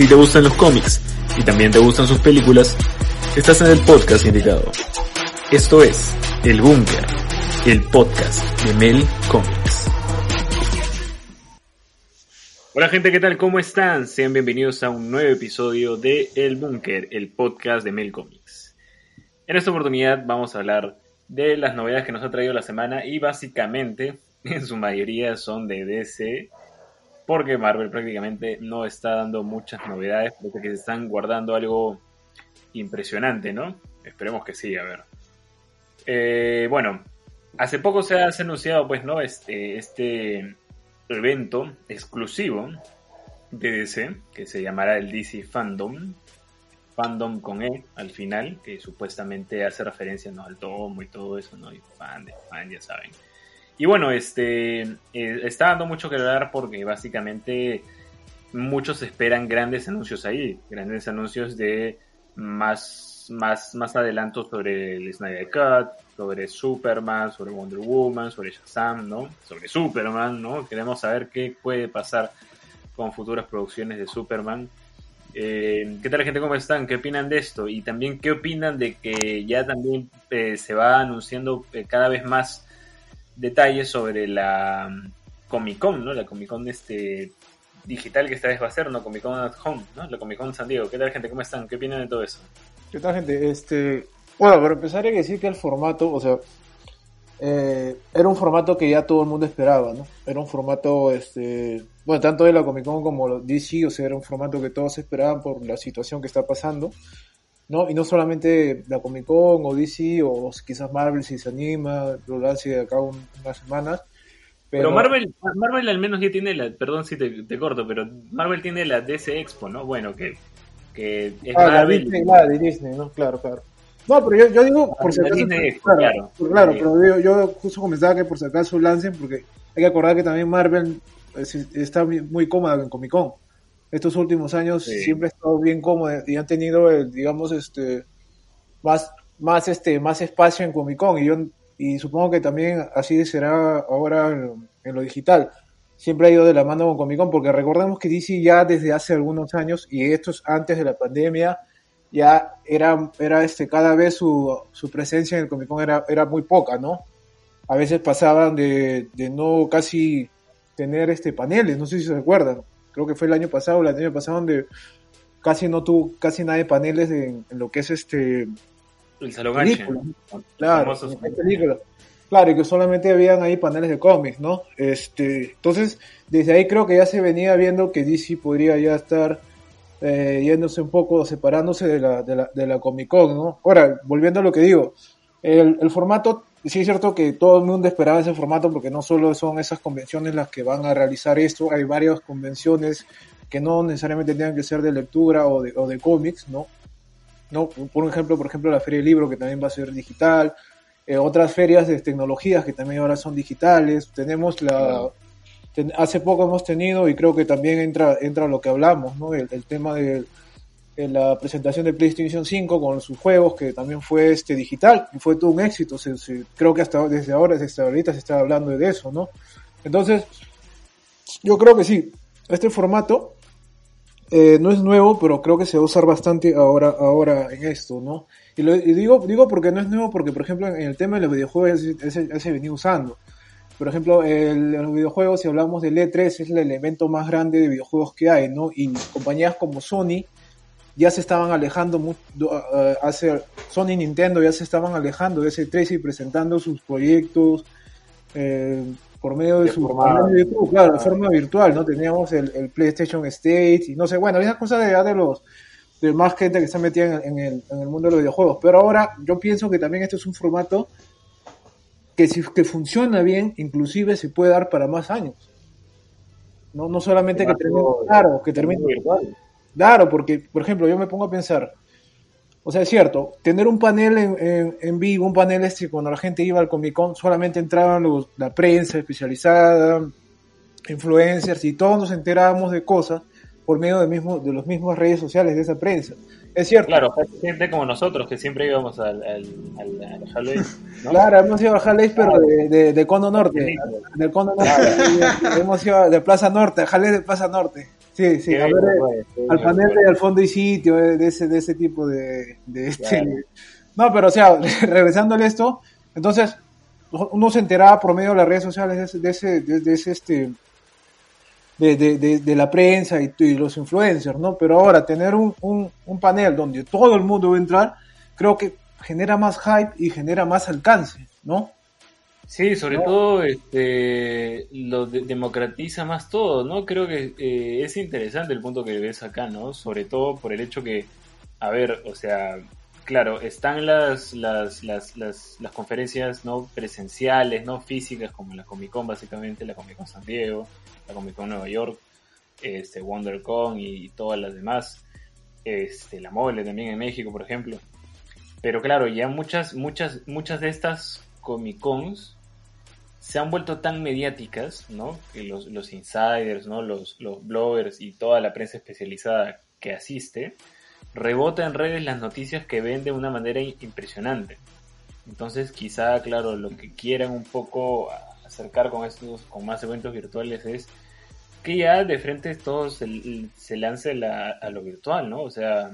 Si te gustan los cómics y también te gustan sus películas, estás en el podcast indicado. Esto es El Búnker, el podcast de Mel Comics. Hola gente, ¿qué tal? ¿Cómo están? Sean bienvenidos a un nuevo episodio de El Búnker, el podcast de Mel Comics. En esta oportunidad vamos a hablar de las novedades que nos ha traído la semana y básicamente en su mayoría son de DC porque Marvel prácticamente no está dando muchas novedades, porque se están guardando algo impresionante, ¿no? Esperemos que sí, a ver. Eh, bueno, hace poco se ha anunciado, pues, ¿no? Este, este evento exclusivo de DC, que se llamará el DC Fandom, Fandom con E al final, que supuestamente hace referencia ¿no? al tomo y todo eso, ¿no? Y fan de fan, ya saben. Y bueno, este eh, está dando mucho que hablar porque básicamente muchos esperan grandes anuncios ahí, grandes anuncios de más, más, más adelantos sobre el Snyder Cut, sobre Superman, sobre Wonder Woman, sobre Shazam, ¿no? Sobre Superman, ¿no? Queremos saber qué puede pasar con futuras producciones de Superman. Eh, ¿Qué tal gente? ¿Cómo están? ¿Qué opinan de esto? Y también qué opinan de que ya también eh, se va anunciando cada vez más detalles sobre la mm, Comic Con, ¿no? La Comic Con este digital que esta vez va a ser, ¿no? Comic Con at Home, ¿no? La Comic Con San Diego. ¿Qué tal, gente? ¿Cómo están? ¿Qué opinan de todo eso? ¿Qué tal, gente? Este, bueno, para empezar hay que decir que el formato, o sea, eh, era un formato que ya todo el mundo esperaba, ¿no? Era un formato, este, bueno, tanto de la Comic Con como DC, o sea, era un formato que todos esperaban por la situación que está pasando. ¿No? Y no solamente la Comic Con o DC o quizás Marvel si se anima, lo lance de acá unas semanas. Pero, Marvel, Marvel al menos ya tiene la, perdón si te, corto, pero Marvel tiene la DC Expo, ¿no? Bueno, que, que es ah, Marvel. La Disney, la de Disney, ¿no? Claro, claro. No, pero yo, yo digo, por si acaso. claro, claro, pero yo, yo, justo comenzaba que por si acaso lancen, porque hay que acordar que también Marvel está muy cómoda en Comic Con estos últimos años siempre ha estado bien cómodo y han tenido, el, digamos, este, más, más, este, más espacio en Comic Con y yo, y supongo que también así será ahora en, lo digital. Siempre ha ido de la mano con Comic Con porque recordemos que DC ya desde hace algunos años y estos antes de la pandemia ya era, era este, cada vez su, su presencia en el Comic Con era, era muy poca, ¿no? A veces pasaban de, de no casi tener este paneles, no sé si se recuerdan creo que fue el año pasado, el año pasado, donde casi no tuvo casi nada de paneles en, lo que es este el salón claro claro y que solamente habían ahí paneles de cómics no este entonces desde ahí creo que ya se venía viendo que DC podría ya estar eh, yéndose un poco separándose de la, de la, de la Comic Con no ahora volviendo a lo que digo el, el formato sí es cierto que todo el mundo esperaba ese formato porque no solo son esas convenciones las que van a realizar esto, hay varias convenciones que no necesariamente tengan que ser de lectura o de, o de cómics, ¿no? ¿no? Por ejemplo, por ejemplo, la Feria del Libro que también va a ser digital, eh, otras ferias de tecnologías que también ahora son digitales, tenemos la... hace poco hemos tenido, y creo que también entra, entra lo que hablamos, ¿no? el, el tema del en la presentación de PlayStation 5 con sus juegos, que también fue este digital y fue todo un éxito. creo que hasta desde ahora, desde ahorita se está hablando de eso, ¿no? Entonces, yo creo que sí, este formato eh, no es nuevo, pero creo que se va a usar bastante ahora, ahora en esto, ¿no? Y, lo, digo, digo porque no es nuevo, porque por ejemplo en el tema de los videojuegos se venía usando. Por ejemplo, los videojuegos, si hablamos del E3, es el elemento más grande de videojuegos que hay, ¿no? Y compañías como Sony ya se estaban alejando, uh, hace Sony y Nintendo ya se estaban alejando de ese 3 y presentando sus proyectos eh, por medio de, su forma, claro, de forma virtual, ¿no? Teníamos el, PlayStation State y no sé, bueno, esas cosas de, de los de más gente que está metida en, el, en el mundo de los videojuegos. Pero ahora yo pienso que también este es un formato que si que funciona bien, inclusive se puede dar para más años. No, no solamente que termine, claro, que termine virtual. Claro, porque, por ejemplo, yo me pongo a pensar, o sea, es cierto, tener un panel en, en, vivo, un panel este, cuando la gente iba al Comic Con, solamente entraban los, la prensa especializada, influencers, y todos nos enterábamos de cosas por medio de, mismo, de los mismos redes sociales de esa prensa. Es cierto. Claro, gente como nosotros que siempre íbamos al, al, al, Claro, hemos ido a Jalés, pero de, de, de, Condo Norte. Del Condo Norte. hemos ido de Plaza Norte, Jalés de Plaza Norte. Sí, sí, a ver, al panel de al fondo y sitio, eh, de ese, de ese tipo de, este. No, pero o sea, regresándole esto, entonces, uno se enteraba por medio de las redes sociales de ese, de ese, este, de, de, de, la prensa y, y, los influencers, ¿no? Pero ahora tener un, un, un, panel donde todo el mundo va a entrar, creo que genera más hype y genera más alcance, ¿no? Sí, sobre todo este, lo democratiza más todo, ¿no? Creo que eh, es interesante el punto que ves acá, ¿no? Sobre todo por el hecho que, a ver, o sea, claro, están las, las, las, las, las conferencias no presenciales, no físicas, como la Comic Con básicamente, la Comic Con San Diego, la Comic Con Nueva York, este, WonderCon y, todas las demás, este, la Mole también en México, por ejemplo. Pero claro, ya muchas, muchas, muchas de estas Comic Cons se han vuelto tan mediáticas, ¿no? Que los, los insiders, ¿no? Los, los bloggers y toda la prensa especializada que asiste, rebota en redes las noticias que ven de una manera impresionante. Entonces, quizá, claro, lo que quieran un poco acercar con estos, con más eventos virtuales es que ya de frente todos se, se lance a lo virtual, ¿no? O sea,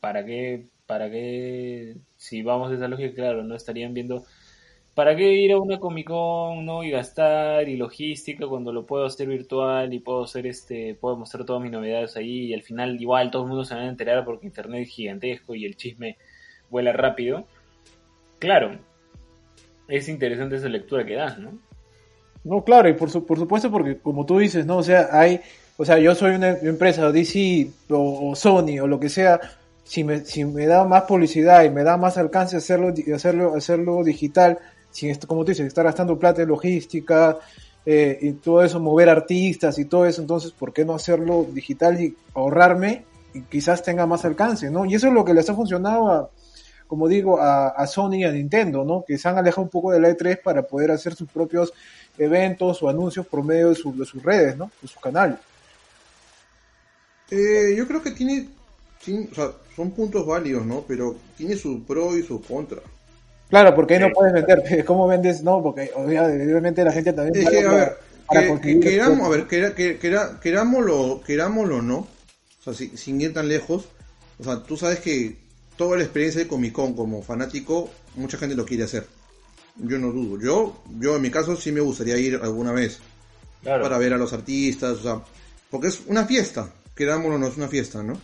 ¿para qué, para qué, si vamos a esa lógica, claro, no estarían viendo, ¿para qué ir a una Comic Con, no? Y gastar y logística cuando lo puedo hacer virtual y puedo hacer este, puedo mostrar todas mis novedades ahí y al final igual todo el mundo se va a enterar porque internet es gigantesco y el chisme vuela rápido. Claro, es interesante esa lectura que das, ¿no? No, claro, y por, por supuesto porque como tú dices, ¿no? O sea, hay, o sea, yo soy una empresa, DC o, Sony o lo que sea, si me, si me da más publicidad y me da más alcance hacerlo, hacerlo, hacerlo digital, sin esto, como tú dices, estar gastando plata en logística eh, y todo eso, mover artistas y todo eso, entonces, ¿por qué no hacerlo digital y ahorrarme y quizás tenga más alcance, ¿no? Y eso es lo que les ha funcionado a, como digo, a, Sony y a Nintendo, ¿no? Que se han alejado un poco de la E3 para poder hacer sus propios eventos o anuncios por medio de, sus redes, ¿no? De sus canales. Eh, yo creo que tiene, son puntos válidos, ¿no? Pero tiene su pro y su contra. Claro, porque ahí no puedes vender. ¿Cómo vendes? No, porque obviamente la gente también. Es que, a ver, que, queramos, a ver, que, querámoslo, querámoslo, ¿no? O sea, sin ir tan lejos. O sea, tú sabes que toda la experiencia de Comic Con como fanático, mucha gente lo quiere hacer. Yo no dudo. Yo, yo en mi caso sí me gustaría ir alguna vez. Para ver a los artistas, o sea, porque es una fiesta, querámoslo, no es una fiesta, ¿no?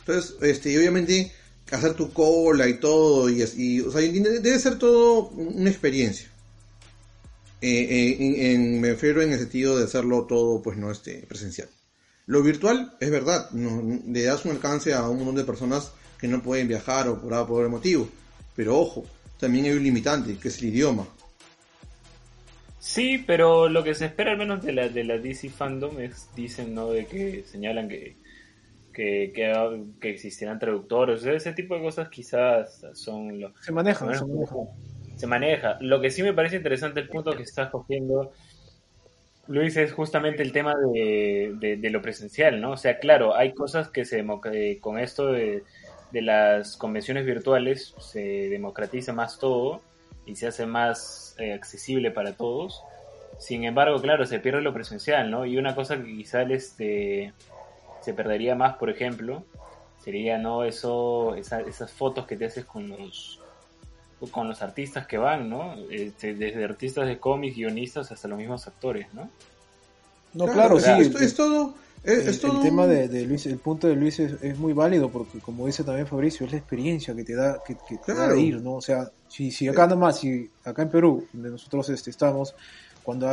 Entonces, este, y obviamente hacer tu cola y todo, y, y o sea, debe ser todo una experiencia. Eh, eh, en, me refiero en el sentido de hacerlo todo, pues no este, presencial. Lo virtual es verdad, le das un alcance a un montón de personas que no pueden viajar o por, el motivo. Pero ojo, también hay un limitante, que es el idioma. Sí, pero lo que se espera al menos de la, de la DC Fandom es, dicen, ¿no? De que señalan que, que, que, existirán traductores, ese tipo de cosas quizás son lo... Se manejan, se maneja. Se maneja. Lo que sí me parece interesante el punto que estás cogiendo Luis, es justamente el tema de, lo presencial, ¿no? O sea, claro, hay cosas que se con esto de, las convenciones virtuales se democratiza más todo y se hace más eh, accesible para todos. Sin embargo, claro, se pierde lo presencial, ¿no? Y una cosa que quizás este, se perdería más, por ejemplo, sería, ¿no? Eso, esas fotos que te haces con los con los artistas que van, ¿no? Este, desde artistas de cómics, guionistas, hasta los mismos actores, ¿no? No, claro, sí. Esto, es todo... el, tema de, Luis, el punto de Luis es, muy válido porque, como dice también Fabricio, es la experiencia que te da que, te da ir, ¿no? O sea, si, si acá nomás, si acá en Perú, donde nosotros este, estamos, cuando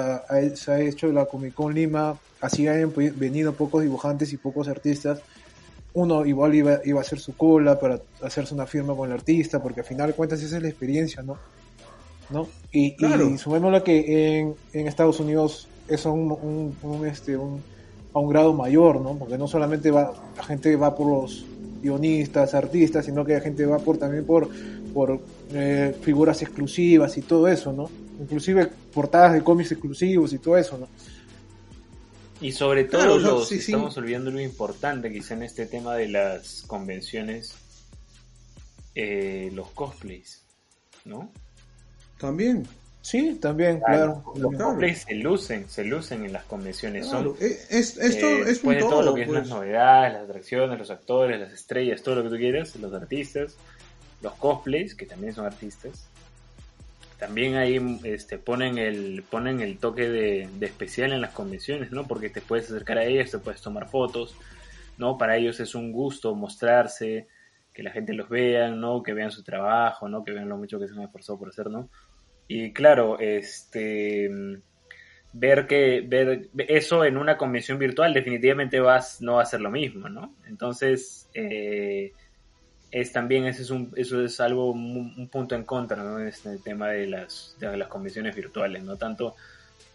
se ha hecho la Comic Con Lima, así han venido pocos dibujantes y pocos artistas, uno igual iba, iba a hacer su cola para hacerse una firma con el artista, porque al final de cuentas esa es la experiencia, ¿no? ¿No? Y, y sumémoslo que en, en, Estados Unidos es un, un, este, un, a un grado mayor, ¿no? Porque no solamente va, la gente va por los guionistas, artistas, sino que la gente va por también por, por eh, figuras exclusivas y todo eso, ¿no? Inclusive portadas de cómics exclusivos y todo eso, ¿no? Y sobre todo estamos olvidando lo importante quizá en este tema de las convenciones, eh, los cosplays, ¿no? También. Sí, también, claro. Los cosplays se lucen, se lucen en las convenciones. Son, eh, es, esto eh, es un todo, todo, lo que es las pues. novedades, las atracciones, los actores, las estrellas, todo lo que tú quieras, los artistas, los cosplays, que también son artistas. También ahí este, ponen el ponen el toque de, de especial en las convenciones, ¿no? Porque te puedes acercar a ellos, te puedes tomar fotos, ¿no? Para ellos es un gusto mostrarse, que la gente los vea, ¿no? Que vean su trabajo, ¿no? Que vean lo mucho que se han esforzado por hacer, ¿no? Y claro, este ver que ver eso en una convención virtual definitivamente vas no va a ser lo mismo, ¿no? Entonces eh, es también ese es un eso es algo un punto en contra, ¿no? En este tema de las de las convenciones virtuales, no tanto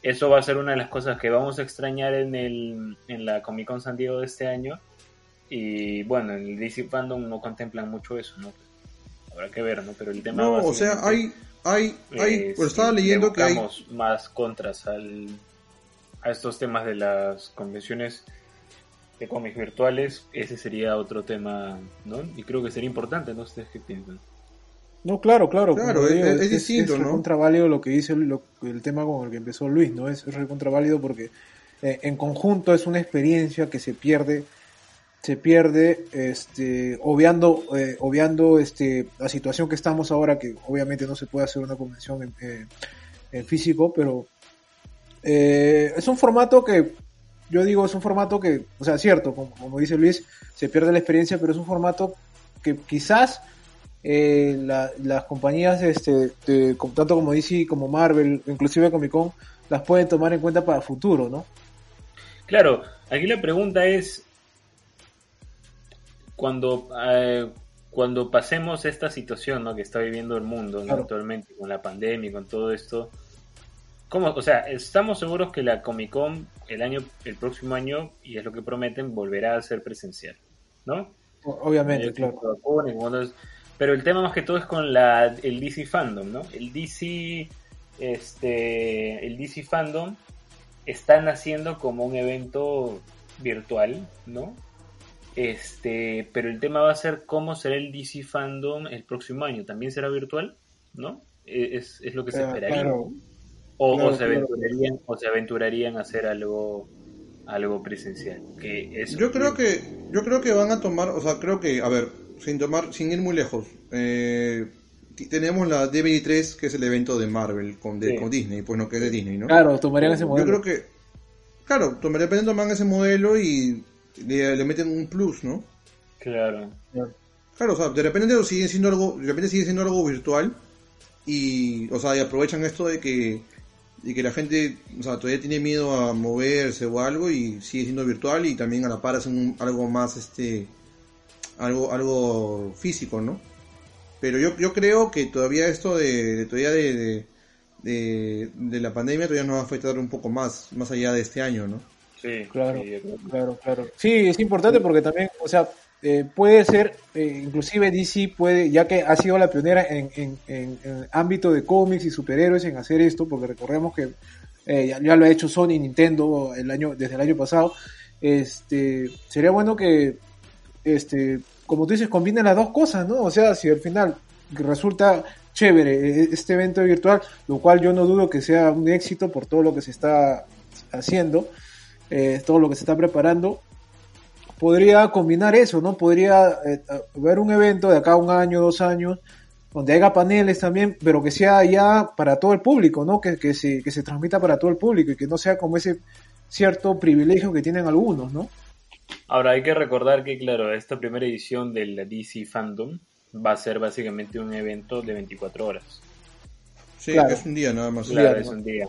eso va a ser una de las cosas que vamos a extrañar en el en la Comic Con San Diego de este año y bueno en el DC Fandom no contemplan mucho eso, ¿no? Habrá que ver, ¿no? Pero el tema no, o sea hay hay, hay, eh, pues estaba leyendo que hay más contras al, a estos temas de las convenciones de cómics virtuales, ese sería otro tema, ¿no? Y creo que sería importante, ¿no? ¿Ustedes qué piensan? No, claro, claro. Claro, es, distinto, ¿no? Es contraválido lo que dice el, tema con el que empezó Luis, ¿no? Es, es contraválido porque eh, en conjunto es una experiencia que se pierde se pierde, este, obviando, eh, obviando este, la situación que estamos ahora, que obviamente no se puede hacer una convención en, eh, en físico, pero eh, es un formato que, yo digo, es un formato que, o sea, cierto, como, como dice Luis, se pierde la experiencia, pero es un formato que quizás eh, la, las compañías, este, de, tanto como DC como Marvel, inclusive Comic Con, las pueden tomar en cuenta para el futuro, ¿no? Claro, aquí la pregunta es, cuando, eh, cuando pasemos esta situación ¿no? que está viviendo el mundo actualmente con la pandemia, con todo esto, ¿cómo? O sea, estamos seguros que la Comic Con el año, el próximo año, y es lo que prometen, volverá a ser presencial, ¿no? Obviamente, claro. Pero el tema más que todo es con la, el DC Fandom, ¿no? El DC, este, el DC Fandom está naciendo como un evento virtual, ¿no? Este, pero el tema va a ser cómo será el DC Fandom el próximo año. ¿También será virtual? ¿No? E, es, lo que se esperaría. O, se aventurarían, o se aventurarían a hacer algo algo presencial. Que es yo creo que yo creo que van a tomar, o sea, creo que, a ver, sin tomar, sin ir muy lejos, eh, tenemos la D23 que es el evento de Marvel con, Disney, pues no que es de Disney, ¿no? Claro, tomarían ese modelo. Yo creo que, claro, tomarían, toman ese modelo y le, meten un plus, ¿no? Claro. Claro, o sea, de repente sigue siendo algo, de repente sigue siendo algo virtual y, o sea, y aprovechan esto de que, de que la gente, o sea, todavía tiene miedo a moverse o algo y sigue siendo virtual y también a la par hacen algo más, este, algo, algo físico, ¿no? Pero yo, yo creo que todavía esto de, todavía de, de, de, la pandemia todavía nos va a afectar un poco más, más allá de este año, ¿no? Sí, claro, claro, claro. Sí, es importante porque también, o sea, eh, puede ser, eh, inclusive DC puede, ya que ha sido la pionera en, en, en, ámbito de cómics y superhéroes en hacer esto, porque recordemos que eh, ya, lo ha hecho Sony y Nintendo el año, desde el año pasado, este, sería bueno que, este, como tú dices, combinen las dos cosas, ¿no? O sea, si al final resulta chévere este evento virtual, lo cual yo no dudo que sea un éxito por todo lo que se está haciendo, eh, todo lo que se está preparando, podría combinar eso, ¿no? Podría eh, haber un evento de acá un año, dos años, donde haya paneles también, pero que sea ya para todo el público, ¿no? Que, que, se, que se transmita para todo el público y que no sea como ese cierto privilegio que tienen algunos, ¿no? Ahora hay que recordar que, claro, esta primera edición del DC Fandom va a ser básicamente un evento de 24 horas. Sí, es un día nada más. Claro, es un día.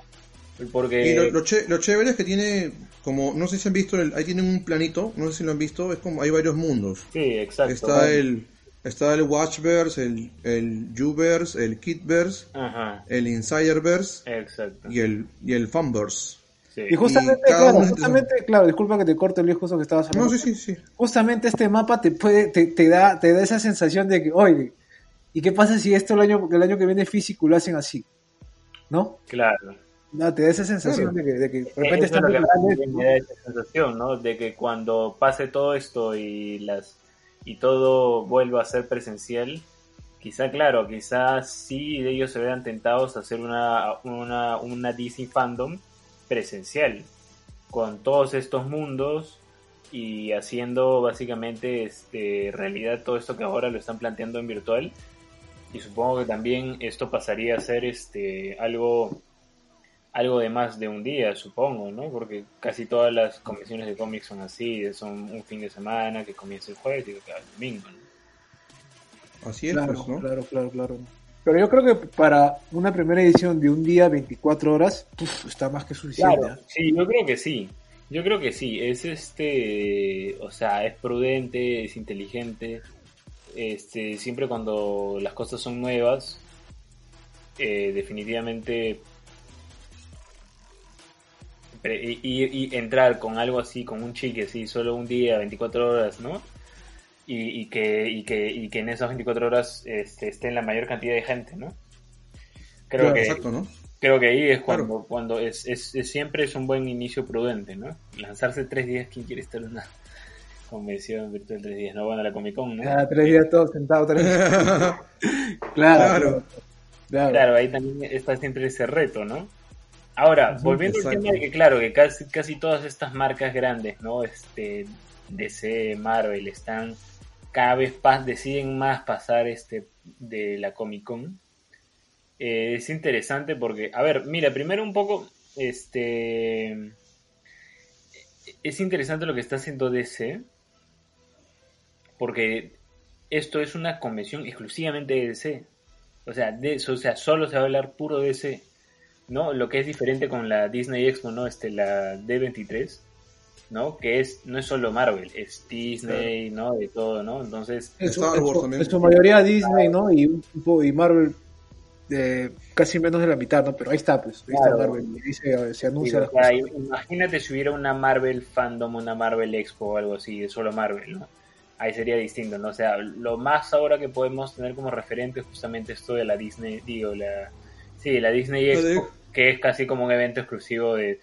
Porque... Y lo, lo, chévere es que tiene, como, no sé si han visto, el, ahí tienen un planito, no sé si lo han visto, es como, hay varios mundos. Sí, exacto. Está el, está el Watchverse, el, el Uverse, el Kitverse, el Insiderverse exacto. y el, y el Funverse. Sí. Y justamente, claro, justamente, claro, disculpa que te corte Luis, justo que estabas hablando. No, sí, sí, sí. Justamente este mapa te puede, te, te, da, te da esa sensación de que, oye, ¿y qué pasa si esto el año, el año que viene físico lo hacen así? ¿No? Claro. No, te da esa sensación de que, de que de repente está me da esa sensación, ¿no? De que cuando pase todo esto y las y todo vuelva a ser presencial, quizá, claro, quizás sí ellos se vean tentados a hacer una, una, una DC fandom presencial, con todos estos mundos y haciendo básicamente este, realidad todo esto que ahora lo están planteando en virtual. Y supongo que también esto pasaría a ser este, algo algo de más de un día, supongo, ¿no? Porque casi todas las convenciones de cómics son así, son un fin de semana que comienza el jueves y que acaba el domingo, ¿no? Así es, claro, pues, ¿no? Claro, claro, claro. Pero yo creo que para una primera edición de un día, 24 horas, está más que suficiente. Claro, ¿eh? sí, yo creo que sí. Yo creo que sí. Es este, o sea, es prudente, es inteligente. Este, siempre cuando las cosas son nuevas, eh, definitivamente y, y, entrar con algo así, con un chique así, solo un día, 24 horas, ¿no? Y, y que, y, que, y que en esas 24 horas este, estén la mayor cantidad de gente, ¿no? Creo que, exacto, ¿no? Creo que ahí es cuando, cuando es, es, siempre es un buen inicio prudente, ¿no? Lanzarse tres días, ¿quién quiere estar en una convención virtual tres días? No, bueno, la Comic Con, ¿no? Ah, tres días todos sentados, tres días. claro, claro. Claro. claro, ahí también está siempre ese reto, ¿no? Ahora, volviendo al tema de que, claro, que casi, casi todas estas marcas grandes, ¿no? Este, DC, Marvel, están cada vez pas, deciden más pasar este de la Comic Con. Eh, es interesante porque, a ver, mira, primero un poco, este, es interesante lo que está haciendo DC, porque esto es una convención exclusivamente de DC. O sea, de, o sea, solo se va a hablar puro DC ¿no? Lo que es diferente con la Disney Expo, ¿no? Este, la D23, ¿no? Que es, no es solo Marvel, es Disney, ¿no? De todo, ¿no? Entonces... Es, en su mayoría Disney, ¿no? Y, y Marvel de casi menos de la mitad, ¿no? Pero ahí está, pues, ahí está Marvel, y se, se anuncia Imagínate si hubiera una Marvel fandom, una Marvel Expo o algo así, de solo Marvel, ¿no? Ahí sería distinto, ¿no? O sea, lo más ahora que podemos tener como referente es justamente esto de la Disney, digo, la... Sí, la Disney Expo, que es casi como un evento exclusivo de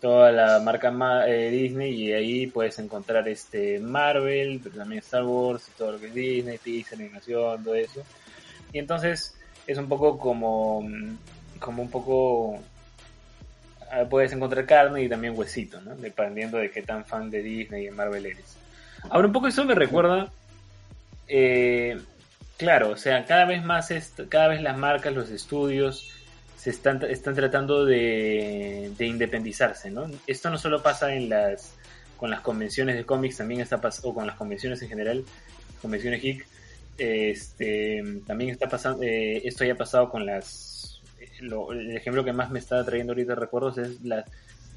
toda la marca eh, Disney y ahí puedes encontrar este Marvel, pero también Star Wars y todo lo que es Disney, Pixar, animación, todo eso. Y entonces es un poco como, como un poco ah, puedes encontrar carne y también huesito, ¿no? Dependiendo de qué tan fan de Disney y Marvel eres. Ahora un poco eso me recuerda, eh, claro, o sea, cada vez más, cada vez las marcas, los estudios, se están, están tratando de, independizarse, ¿no? Esto no solo pasa en las con las convenciones de cómics, también está o con las convenciones en general, convenciones geek, este, también está pasando, eh, esto ya ha pasado con las, el ejemplo que más me está trayendo ahorita recuerdos es la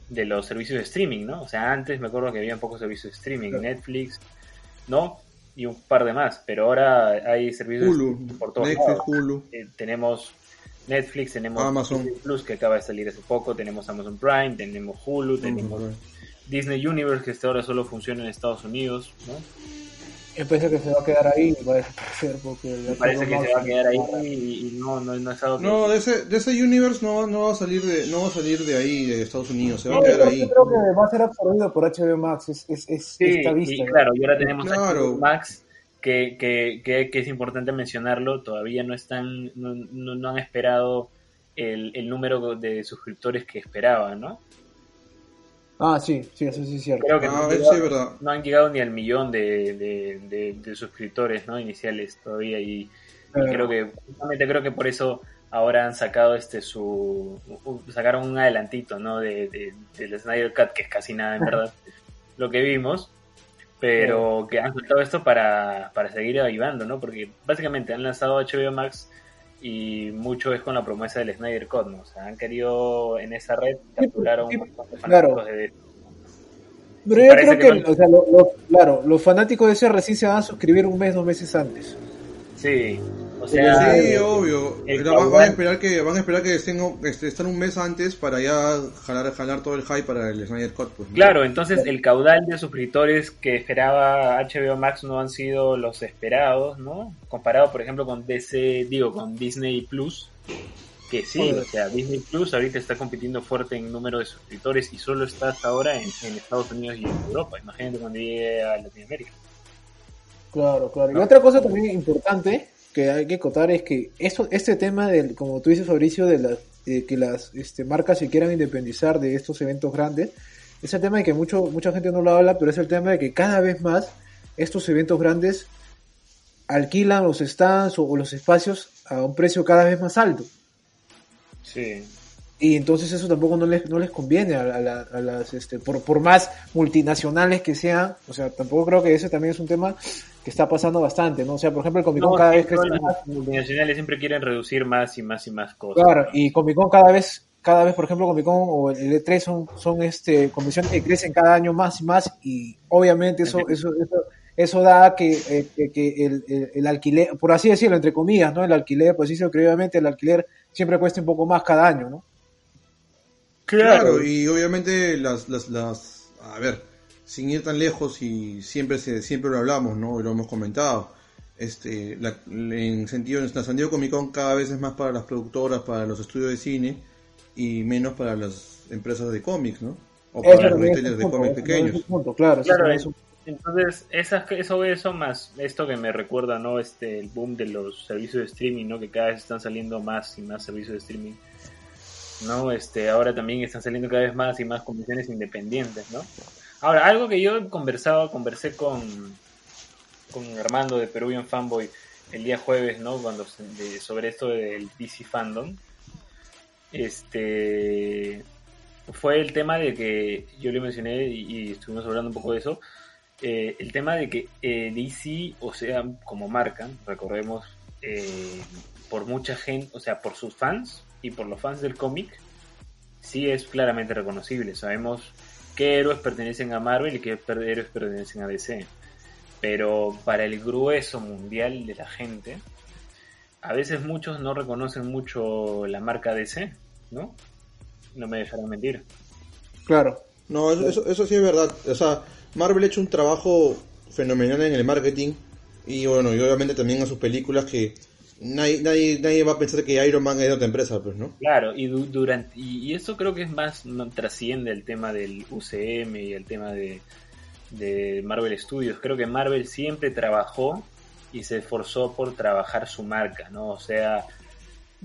de los servicios de streaming, ¿no? O sea, antes me acuerdo que había pocos servicios de streaming, Netflix, ¿no? Y un par de más, pero ahora hay servicios Hulu, por todos Netflix, Hulu. Eh, tenemos Netflix, tenemos Amazon Plus que acaba de salir hace poco, tenemos Amazon Prime, tenemos Hulu, tenemos Disney Universe que hasta ahora solo funciona en Estados Unidos, ¿no? Yo parece que se va a quedar ahí, parece porque parece que se va a quedar ahí y, no, no, no es algo que... No, de ese, de ese universe no, no va a salir de, no va a salir de ahí, de Estados Unidos, se va a quedar ahí. Yo creo que va a ser absorbido por HBO Max, es, es, es sí, esta vista. Y, claro, y ahora tenemos HBO Max que, que, que, es importante mencionarlo, todavía no están, no, no, han esperado el, el, número de suscriptores que esperaban, ¿no? Ah, sí, sí, eso sí es cierto. Creo que ah, no, no, han llegado ni al millón de, de, de, suscriptores ¿no? iniciales todavía y, creo que justamente creo que por eso ahora han sacado este su sacaron un adelantito ¿no? de, del Snyder Cut que es casi nada en verdad lo que vimos pero que han soltado esto para, para seguir avivando, ¿no? Porque básicamente han lanzado HBO Max y mucho es con la promesa del Snyder Cut, ¿no? O sea, han querido en esa red capturar a un montón de fanáticos de... Pero yo creo que, o sea, claro, los fanáticos de ese recién se van a suscribir un mes, dos meses antes. Sí, sí, obvio. van, a esperar que van a esperar que estén, estén un mes antes para ya jalar, jalar todo el hype para el Snyder Cut. Pues, claro, entonces el caudal de suscriptores que esperaba HBO Max no han sido los esperados, ¿no? Comparado, por ejemplo, con DC, digo, con Disney Plus, que sí, o sea, Disney Plus ahorita está compitiendo fuerte en número de suscriptores y solo está hasta ahora en, en Estados Unidos y en Europa. Imagínate cuando llegue a Latinoamérica. Claro, claro. Y otra cosa también importante que hay que contar es que esto, este tema del, como tú dices Fabricio, de, las que las este, marcas se quieran independizar de estos eventos grandes, es el tema de que mucho, mucha gente no lo habla, pero es el tema de que cada vez más estos eventos grandes alquilan los stands o, los espacios a un precio cada vez más alto. Sí. Y entonces eso tampoco no les, no les conviene a, las, este, por, por más multinacionales que sean, o sea, tampoco creo que ese también es un tema que está pasando bastante, ¿no? O sea, por ejemplo, el Comic Con cada vez crece más. Los multinacionales siempre quieren reducir más y más y más cosas. Claro, y Comic Con cada vez, cada vez, por ejemplo, Comic Con o el E3 son, son este, convenciones que crecen cada año más y más y obviamente eso, eso, eso, eso da que, eh, que el, el, alquiler, por así decirlo, entre comillas, ¿no? El alquiler, pues sí, obviamente el alquiler siempre cuesta un poco más cada año, ¿no? Claro, y obviamente las, las, las, a ver, sin ir tan lejos y siempre se, siempre lo hablamos, ¿no? Y lo hemos comentado. Este, la, en sentido, en San Diego Comic Con cada vez es más para las productoras, para los estudios de cine y menos para las empresas de cómics, ¿no? O para los retailers de cómics pequeños. claro, claro eso. Entonces, esas, eso, eso más esto que me recuerda, ¿no? Este, el boom de los servicios de streaming, ¿no? Que cada vez están saliendo más y más servicios de streaming, ¿no? Este, ahora también están saliendo cada vez más y más comisiones independientes, ¿no? Ahora, algo que yo conversaba, conversé con, con Armando de Peruvian Fanboy el día jueves, ¿no? Cuando sobre esto del DC Fandom. Este fue el tema de que yo le mencioné y, estuvimos hablando un poco de eso. Eh, el tema de que eh, DC, o sea, como marca, recordemos, eh, por mucha gente, o sea, por sus fans y por los fans del cómic, sí es claramente reconocible. Sabemos qué héroes pertenecen a Marvel y qué héroes pertenecen a DC. Pero para el grueso mundial de la gente, a veces muchos no reconocen mucho la marca DC, ¿no? No me dejarán mentir. Claro. No, eso, eso, sí es verdad. O sea, Marvel ha hecho un trabajo fenomenal en el marketing y bueno, y obviamente también a sus películas que nadie, nadie, nadie va a pensar que Iron Man es de otra empresa, pues, ¿no? Claro, y durante y, eso creo que es más trasciende el tema del UCM y el tema de, de Marvel Studios. Creo que Marvel siempre trabajó y se esforzó por trabajar su marca, ¿no? O sea,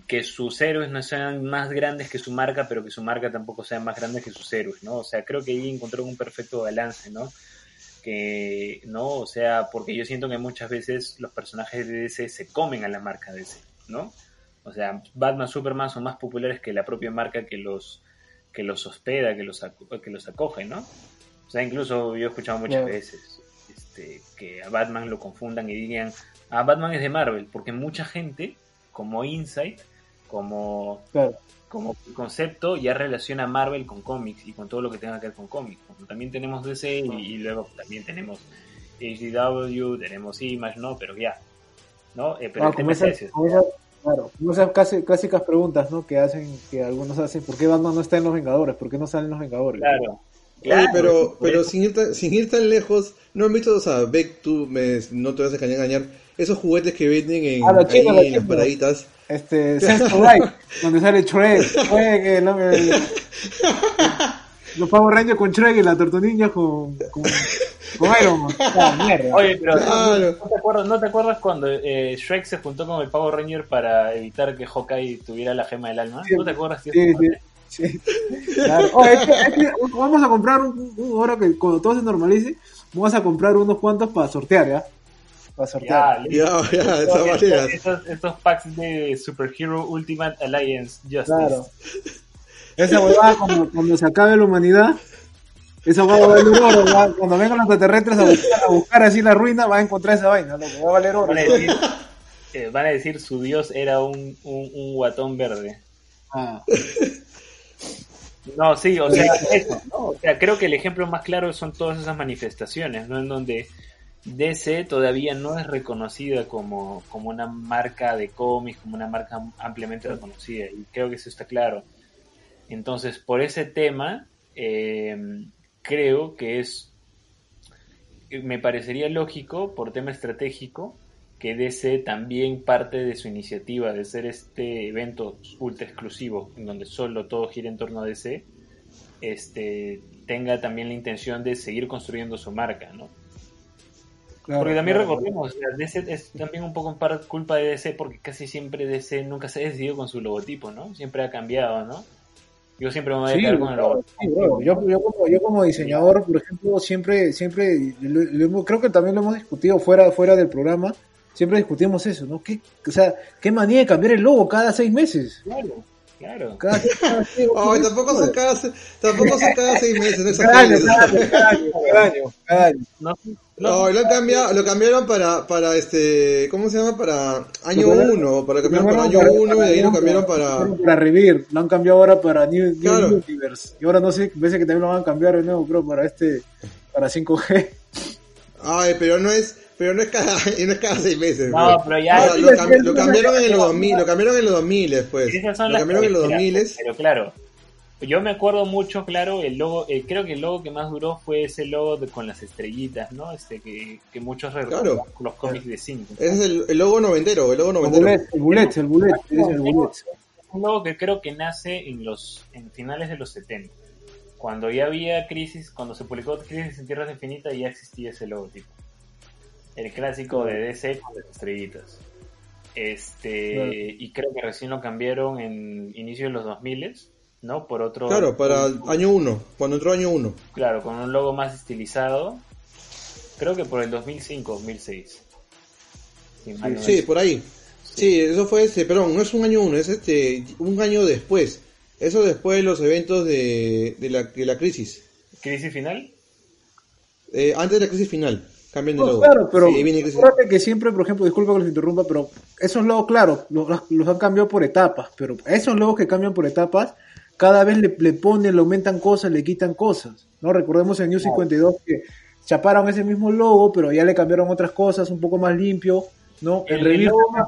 que sus héroes no sean más grandes que su marca, pero que su marca tampoco sea más grande que sus héroes, ¿no? O sea, creo que ahí encontró un perfecto balance, ¿no? Que no, o sea, porque yo siento que muchas veces los personajes de DC se comen a la marca DC, ¿no? O sea, Batman, Superman son más populares que la propia marca que los que los hospeda, que los que los acoge, ¿no? O sea, incluso yo he escuchado muchas veces este, que a Batman lo confundan y digan, ah, Batman es de Marvel, porque mucha gente, como Insight, como como concepto ya relaciona Marvel con cómics y con todo lo que tenga que ver con cómics. También tenemos DC y, luego también tenemos HDW, tenemos Image, ¿no? Pero ya, ¿no? Eh, pero ah, el es claro, esas clásicas preguntas, ¿no? Que hacen, que algunos hacen, ¿por qué Batman no está en los Vengadores? ¿Por qué no salen los Vengadores? Claro. Oye, pero, pero sin, ir tan, sin ir tan lejos, ¿no han visto, o sea, Beck, tú me, no te vas a engañar, esos juguetes que venden en, ah, ahí, en las paraditas? Este, Sense Light, donde sale Shrek, Shrek, el, el, los Power Rangers con Shrek y la Tortuguilla con, con, con Iron Man. mierda. Oye, pero ¿no, te acuerdas, ¿no te acuerdas cuando eh, Shrek se juntó con el Power Ranger para evitar que Hawkeye tuviera la gema del alma? ¿No te acuerdas? Sí, sí. sí. Claro. Oye, es que, es que vamos a comprar un, un, ahora que cuando todo se normalice, vamos a comprar unos cuantos para sortear, ¿ya? Para sortear. Ya, ya, ya estos, estos, packs de Superhero Ultimate Alliance Justice. Claro. Esa huevada cuando, cuando se acabe la humanidad, esa va a valer oro. Cuando vengan los extraterrestres a buscar, a buscar, así la ruina, va a encontrar esa vaina, lo que va a valer oro. Van a decir, eh, van a decir su dios era un, un, un guatón verde. Ah. No, sí, o sea, eso, ¿no? O sea, creo que el ejemplo más claro son todas esas manifestaciones, ¿no? En donde DC todavía no es reconocida como, como una marca de cómics, como una marca ampliamente reconocida, y creo que eso está claro. Entonces, por ese tema, eh, creo que es, me parecería lógico, por tema estratégico, que DC también parte de su iniciativa de ser este evento ultra exclusivo, en donde solo todo gira en torno a DC, este, tenga también la intención de seguir construyendo su marca, ¿no? Porque también recordemos, DC es también un poco en parte culpa de DC porque casi siempre DC nunca se ha decidido con su logotipo, ¿no? Siempre ha cambiado, ¿no? Yo siempre me voy a quedar con el logotipo. yo, como, yo como diseñador, por ejemplo, siempre, siempre, creo que también lo hemos discutido fuera, fuera del programa, siempre discutimos eso, ¿no? ¿Qué, o sea, qué manía de cambiar el logo cada seis meses. Claro. Claro. Cada, tampoco son cada, tampoco son cada seis meses, no cada, año, cada, año, cada año, cada año. No, no, lo, cambiado, lo cambiaron para, para este, ¿cómo se llama? Para año 1, para cambiar para año 1 y ahí lo cambiaron para... Para Revir, lo han cambiado ahora para New, New Universe. Y ahora no sé, parece que también lo van a cambiar de nuevo, creo, para este, para 5G. Ay, pero no es, pero no es cada, no es cada seis meses. No, pero ya. lo, cambiaron en los 2000, lo cambiaron en los 2000 después. Lo cambiaron en los 2000. Pero claro, yo me acuerdo mucho, claro, el logo, eh, creo que el logo que más duró fue ese logo con las estrellitas, ¿no? Este que, que muchos recuerdan los cómics de 5. Ese es el, el, logo noventero, el logo noventero. El bullet, el bullet, el bullet. Es un logo que creo que nace en los en finales de los 70. Cuando ya había crisis, cuando se publicó Crisis en Tierras Infinitas, ya existía ese logotipo el clásico de DC con las estrellitas. Este, y creo que recién lo cambiaron en inicio de los 2000 ¿no? Por otro Claro, para el año 1, cuando entró año 1. Claro, con un logo más estilizado. Creo que por el 2005, 2006. sí, por ahí. Sí. eso fue este, perdón, no es un año 1, es este un año después. Eso después de los eventos de, de, la, de la crisis. ¿Crisis final? Eh, antes de la crisis final. Claro, pero sí, que siempre, por ejemplo, disculpa que los interrumpa, pero esos logos, claro, los, han cambiado por etapas, pero esos logos que cambian por etapas, cada vez le, ponen, le aumentan cosas, le quitan cosas, ¿no? Recordemos en New 52 que chaparon ese mismo logo, pero ya le cambiaron otras cosas, un poco más limpio, ¿no? El, logo más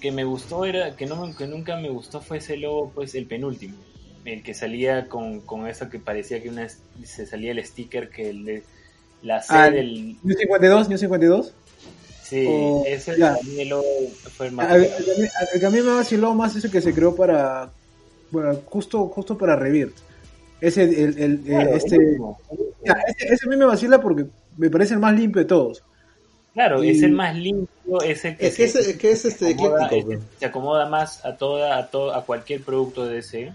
que me, gustó era, que, no, que nunca me gustó fue ese logo, pues el penúltimo, el que salía con, con eso que parecía que una, se salía el sticker que el la C ah, del... ¿New 52? ¿New 52? Sí, ese también logo fue el más... El, que a mí me vaciló más ese que se creó para... Bueno, justo, justo para Revir. Ese, el, el, este... ese, a mí me vacila porque me parece el más limpio de todos. Claro, es el más limpio, es el que, es, se, que es, este acomoda, pues. se acomoda más a toda, a todo, a cualquier producto de ese.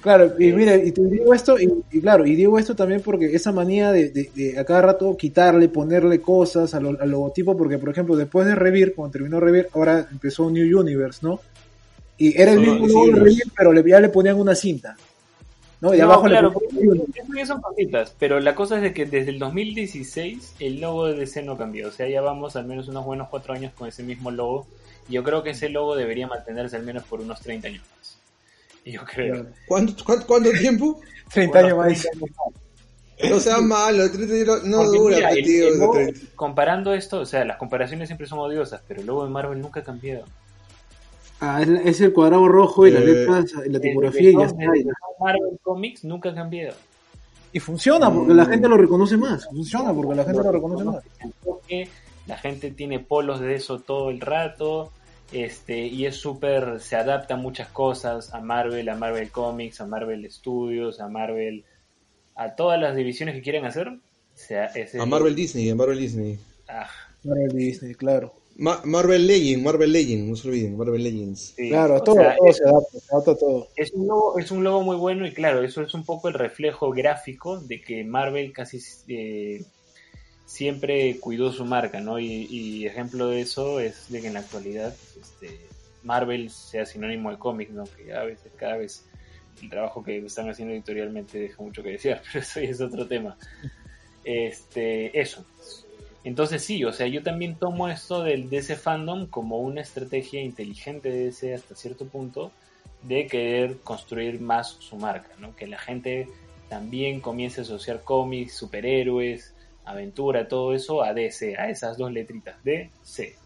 Claro, y mira, y te digo esto, y, claro, y digo esto también porque esa manía de, de, a cada rato quitarle, ponerle cosas al, logotipo, porque por ejemplo, después de Revir, cuando terminó Revir, ahora empezó New Universe, ¿no? Y era el mismo logo de Revir, pero le, ya le ponían una cinta. ¿No? Y abajo claro, le son cositas, pero la cosa es de que desde el 2016 el logo de DC no cambió, o sea, ya vamos al menos unos buenos cuatro años con ese mismo logo. Y yo creo que ese logo debería mantenerse al menos por unos 30 años más. Yo creo. ¿Cuánto, cuánto, tiempo? 30 años más. No sea malo, no dura, tío, Comparando esto, o sea, las comparaciones siempre son odiosas, pero el logo de Marvel nunca ha cambiado. Ah, es, el cuadrado rojo y las eh, letras y la tipografía y ya está. Marvel Comics nunca ha cambiado. Y funciona porque la gente lo reconoce más. Funciona porque la gente lo reconoce más. La gente tiene polos de eso todo el rato este, y es súper, se adapta a muchas cosas, a Marvel, a Marvel Comics, a Marvel Studios, a Marvel, a todas las divisiones que quieren hacer. a Marvel Disney, a Marvel Disney. Ah. Marvel Disney, claro. Marvel Legends, Marvel Legends, no se olviden, Marvel Legends. claro, todo, todo se, adapta, se adapta todo. Es un, logo, es un logo muy bueno y claro, eso es un poco el reflejo gráfico de que Marvel casi eh, siempre cuidó su marca, ¿no? Y, ejemplo de eso es de que en la actualidad este, Marvel sea sinónimo de cómic, ¿no? Que a veces, cada vez el trabajo que están haciendo editorialmente deja mucho que desear, pero eso es otro tema. Este, eso. Entonces sí, o sea, yo también tomo esto del DC fandom como una estrategia inteligente de DC hasta cierto punto de querer construir más su marca, ¿no? Que la gente también comience a asociar cómics, superhéroes, aventura, todo eso a DC, a esas dos letritas, DC.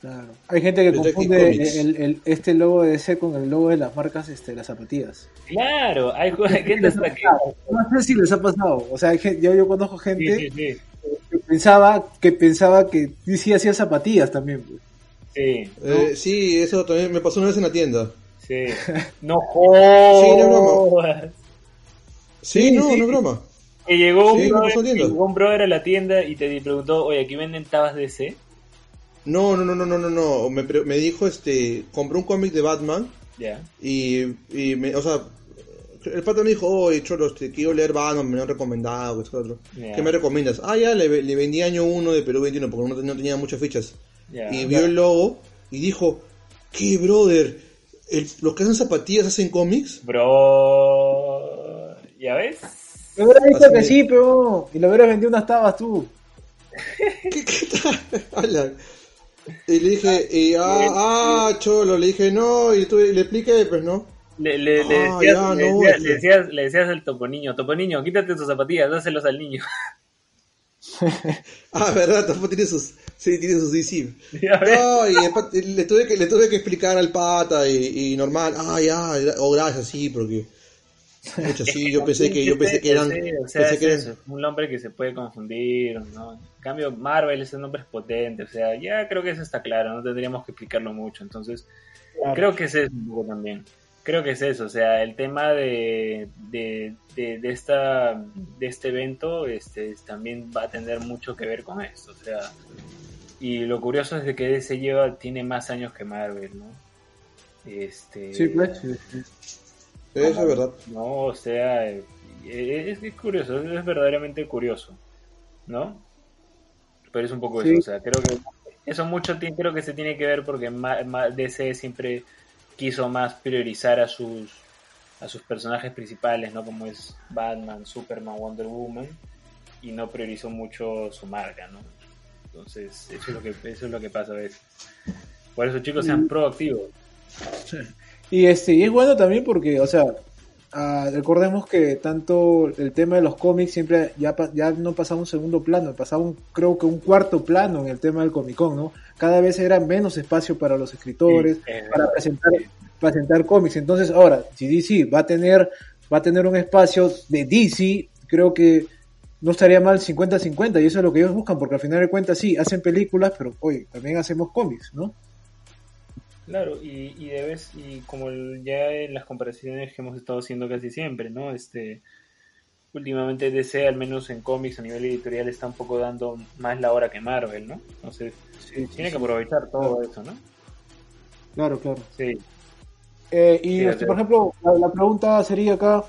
Claro. Hay gente que confunde el, este logo de DC con el logo de las marcas este, las zapatillas. Claro, hay, gente que... No sé si les ha pasado. O sea, yo, yo conozco gente Que, pensaba que pensaba que DC hacía zapatillas también. Pues. Sí. Eh, sí, eso también me pasó una vez en la tienda. Sí. No jodas. Sí, no es broma. Sí, no, no es broma. Que llegó, un brother, llegó un brother a la tienda y te preguntó, oye, ¿aquí venden tabas DC? No, no, no, no, no, no, no. Me, me dijo, este, compré un cómic de Batman. Ya. Y, y me, o sea, el pato me dijo, oye, cholo, este, quiero leer Batman, me lo han recomendado, esto, otro. ¿Qué me recomiendas? Ah, ya, le, le, vendí año 1 de Perú 21 porque no, no tenía muchas fichas. y vio el logo y dijo, ¿qué, brother? ¿Los que hacen zapatillas hacen cómics? Bro... ¿Ya ves? Me hubiera dicho que sí, pero... Y lo hubieras vendido unas tabas tú. ¿Qué, qué tal? Y le dije, y, ah, ah, cholo, le dije no, y tú le expliqué, pues no. Le, le, le, ah, decías, le, decías, le, decías, le, decías, al topo niño, topo niño, quítate tus zapatillas, dáselos al niño. ah, verdad, Topo tiene sus, sí, tiene sus DC. No, y le tuve que, le tuve que explicar al pata y, y normal, ah, ya, o oh, gracias, sí, porque Mucho, sí, yo pensé que, yo pensé que eran. o sea, es, eso, un nombre que se puede confundir, ¿no? En cambio, Marvel, ese nombre es potente, o sea, ya creo que eso está claro, no tendríamos que explicarlo mucho. Entonces, creo que es eso un poco también. Creo que es eso, o sea, el tema de, de, de, esta, de este evento este, también va a tener mucho que ver con esto, o sea. Y lo curioso es de que ese lleva, tiene más años que Marvel, ¿no? Este, sí, pues, eso es verdad. No, o sea, eh, es, es, curioso, es verdaderamente curioso, ¿no? Pero es un poco eso, o sea, creo que eso mucho creo que se tiene que ver porque DC siempre quiso más priorizar a sus a sus personajes principales, ¿no? Como es Batman, Superman, Wonder Woman y no priorizó mucho su marca, ¿no? Entonces, eso es lo que eso es lo que pasa a veces. Por eso, chicos, sean mm. proactivos. Y este, y es bueno también porque, o sea, ah, recordemos que tanto el tema de los cómics siempre ya, ya no pasaba un segundo plano, pasaba un, creo que un cuarto plano en el tema del Comic Con, ¿no? Cada vez era menos espacio para los escritores, para presentar, presentar cómics. Entonces, ahora, si DC va a tener, va a tener un espacio de DC, creo que no estaría mal 50-50 y eso es lo que ellos buscan, porque al final de cuentas sí, hacen películas, pero oye, también hacemos cómics, ¿no? Claro, y, y debes, y como ya en las comparaciones que hemos estado haciendo casi siempre, ¿no? Este, últimamente DC, al menos en cómics a nivel editorial, está un poco dando más la hora que Marvel, ¿no? Entonces, tiene que aprovechar todo eso, ¿no? Claro, claro. Sí. Eh, y, este, por ejemplo, la, pregunta sería acá,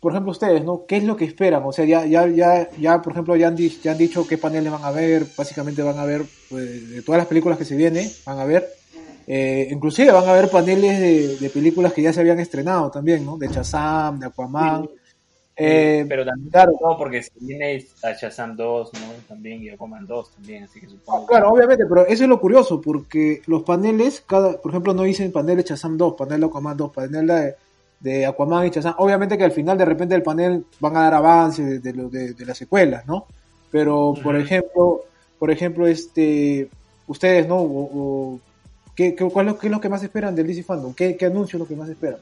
por ejemplo, ustedes, ¿no? ¿Qué es lo que esperan? O sea, ya, ya, ya, ya por ejemplo, ya han, ya han dicho qué paneles van a ver, básicamente van a ver, pues, de todas las películas que se vienen, van a ver eh, inclusive van a haber paneles de, películas que ya se habían estrenado también, ¿no? De Shazam, de Aquaman. Eh, pero también, claro, no, porque viene a Shazam 2, ¿no? También y Aquaman 2 también, así que supongo. Claro, obviamente, pero eso es lo curioso, porque los paneles, cada, por ejemplo, no dicen panel de Shazam 2, panel de Aquaman 2, panel de, de Aquaman y Shazam. Obviamente que al final de repente del panel van a dar avances de, de, de las secuelas, ¿no? Pero, por ejemplo, por ejemplo, este, ustedes, ¿no? o, ¿Qué, qué, cuál es, lo que más esperan del DC Fandom? ¿Qué, qué anuncio es lo que más esperan?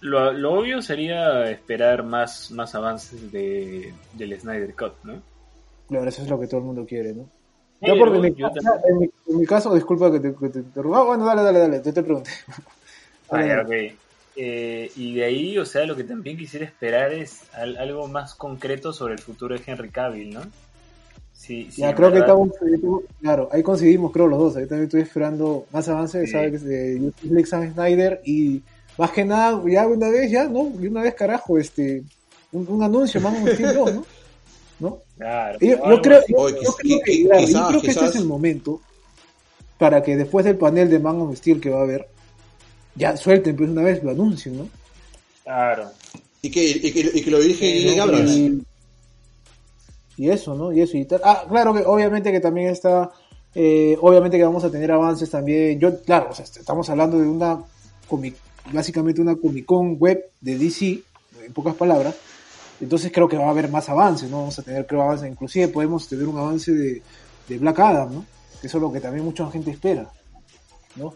Lo, lo, obvio sería esperar más, más avances de, del Snyder Cut, ¿no? Claro, eso es lo que todo el mundo quiere, ¿no? yo porque mi, en, mi, caso, disculpa que te, que te interrumpa. Ah, bueno, dale, dale, dale, te, te pregunté. ah, ok. Eh, y de ahí, o sea, lo que también quisiera esperar es algo más concreto sobre el futuro de Henry Cavill, ¿no? Ya, creo que estamos, claro, ahí coincidimos, creo, los dos. Ahí también estoy esperando más avances, ¿sabes? De YouTube Sam Snyder y más que nada, ya una vez, ya, ¿no? Y una vez, carajo, este, un, anuncio, más un ¿no? ¿No? Claro. yo, creo, yo, creo que, yo creo que este es el momento para que después del panel de Man of Steel que va a haber, ya suelten pues una vez lo anuncien, ¿no? Claro. Y que, y que, y que lo dirige y, y eso, ¿no? Y eso y tal. Ah, claro que obviamente que también está, eh, obviamente que vamos a tener avances también. Yo, claro, o sea, estamos hablando de una comic, básicamente una Comic Con web de DC, en pocas palabras. Entonces creo que va a haber más avances, ¿no? Vamos a tener, creo, avances. Inclusive podemos tener un avance de, de Black Adam, ¿no? Que eso es lo que también mucha gente espera, ¿no?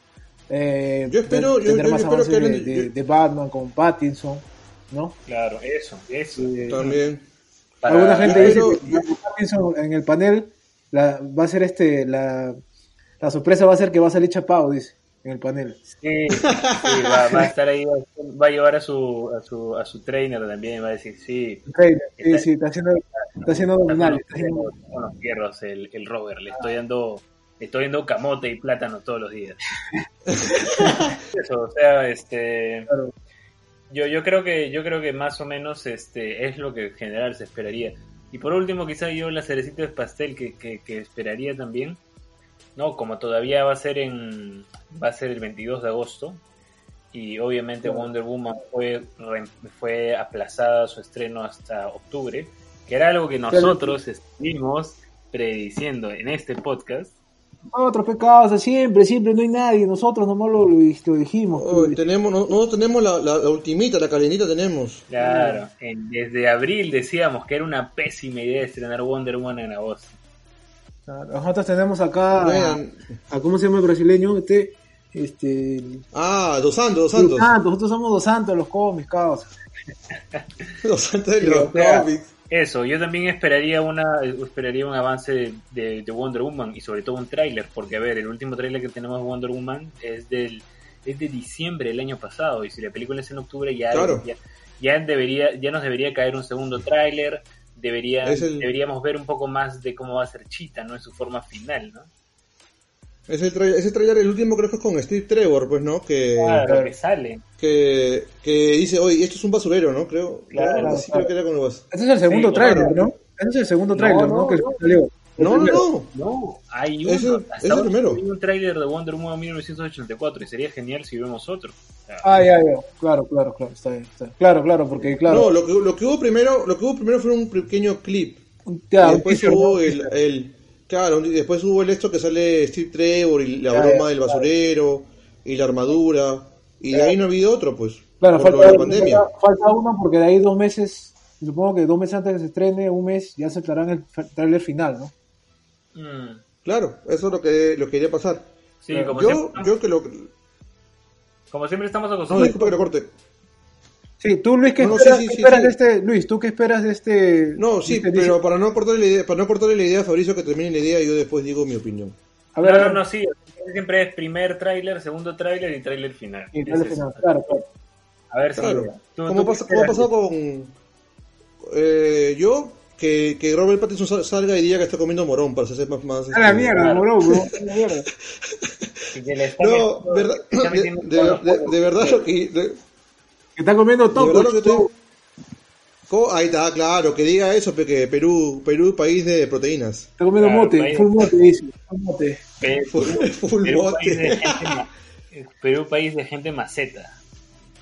Eh, yo espero, tener yo, más avances de, de, Batman con Pattinson, ¿no? Claro, eso, eso. Eh, también. Alguna gente dice que en el panel la, va a ser este, la, la sorpresa va a ser que va a salir chapado, dice. en el panel. Sí, va, a estar ahí, va a llevar a su, a su, a su trainer también, va a decir, sí. sí, sí, está haciendo, está haciendo abdominales. Está haciendo con los fierros el, el Robert, le estoy dando estoy viendo camote y plátano todos los días. Eso, o sea, este yo, yo creo que yo creo que más o menos este es lo que en general se esperaría. Y por último, quizá yo la cerecita de pastel que, que, esperaría también, no, como todavía va a ser en va a ser el 22 de agosto y obviamente Wonder Woman fue fue aplazada su estreno hasta octubre, que era algo que nosotros estuvimos prediciendo en este podcast otros pecados, siempre, siempre, no hay nadie, nosotros nomás lo, lo, dijimos. Pues. tenemos, no, tenemos la, la, ultimita, la calenita tenemos. Claro, desde abril decíamos que era una pésima idea estrenar Wonder Woman en agosto. nosotros tenemos acá a, ¿cómo se llama el brasileño? Este, este... Ah, Dos Santos, Dos Santos. nosotros somos Dos Santos los cómics, caos. dos Santos de los cómics. Eso, yo también esperaría una esperaría un avance de, Wonder Woman y sobre todo un tráiler, porque a ver, el último tráiler que tenemos de Wonder Woman es del es de diciembre del año pasado y si la película es en octubre ya ya, debería ya nos debería caer un segundo tráiler, debería deberíamos ver un poco más de cómo va a ser Chita, ¿no? En su forma final, ¿no? Ese, trailer, el último creo que es con Steve Trevor, pues, ¿no? Que, claro, que sale. Que, que dice, oye, esto es un basurero, ¿no? Creo, claro, sí, creo que era con el Ese es el segundo sí, trailer, ¿no? Ese es el segundo trailer, ¿no? Que salió. No, no, no. No, hay uno. Ese, es el primero. Hay un trailer de Wonder Woman 1984 y sería genial si vemos otro. ah, ya, ya. Claro, claro, claro. Está bien, está bien. Claro, claro, porque claro. No, lo que, lo que hubo primero, lo que hubo primero fue un pequeño clip. Ya, y después hubo el, el Claro, y después hubo el esto que sale Steve Trevor y la broma del basurero y la armadura. Y de ahí no ha habido otro, pues. Claro, falta, la pandemia. Falta, uno porque de ahí dos meses, supongo que dos meses antes de que se estrene, un mes, ya se aclararán el trailer final, ¿no? Mm. Claro, eso es lo que, lo que quería pasar. Sí, como yo, siempre, yo que lo... Como siempre estamos acostumbrados. No, disculpa que lo corte. Sí, tú Luis, ¿qué esperas, de este, Luis, tú qué esperas de este... No, sí, este pero para no cortarle la idea, para no cortarle la idea a Fabricio que termine la idea, yo después digo mi opinión. A ver, no, no, no, sí, siempre es primer tráiler, segundo tráiler y tráiler final. Y tráiler final, claro, claro. A ver, claro. ¿Tú, ¿Cómo, pasa, ¿Cómo ha pasado con eh, yo? Que, que Robert Pattinson salga y diga que está comiendo morón para hacer más... más a la este, mierda, morón, bro. no, verdad, de, de, verdad lo que está comiendo todo. Ahí está, claro, que diga eso, porque Perú, Perú, país de proteínas. Está comiendo mote, full mote, dice. Full mote. full, Perú, mote. País de gente, Perú, país de gente maceta.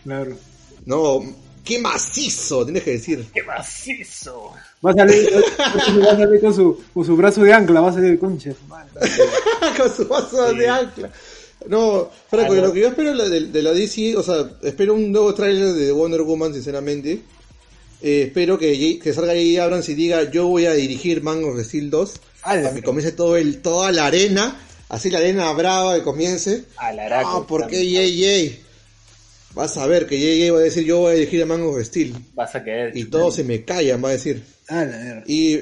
Claro. No, qué macizo, tienes que decir. Qué macizo. Va a salir, va a salir con, su, con su brazo de ancla, va a salir concha. con su brazo de ancla. No, Franco, lo que yo espero de, la DC, o sea, espero un nuevo tráiler de Wonder Woman, sinceramente. Eh, espero que, que salga ahí Abrams y diga, yo voy a dirigir Man of Steel 2. Ah, que comience todo el, toda la arena, así la arena brava que comience. Ah, porque yay, Vas a ver que JJ va a decir, yo voy a dirigir a Man of Steel. Vas a querer. Y todos se me callan, va a decir. Ah, y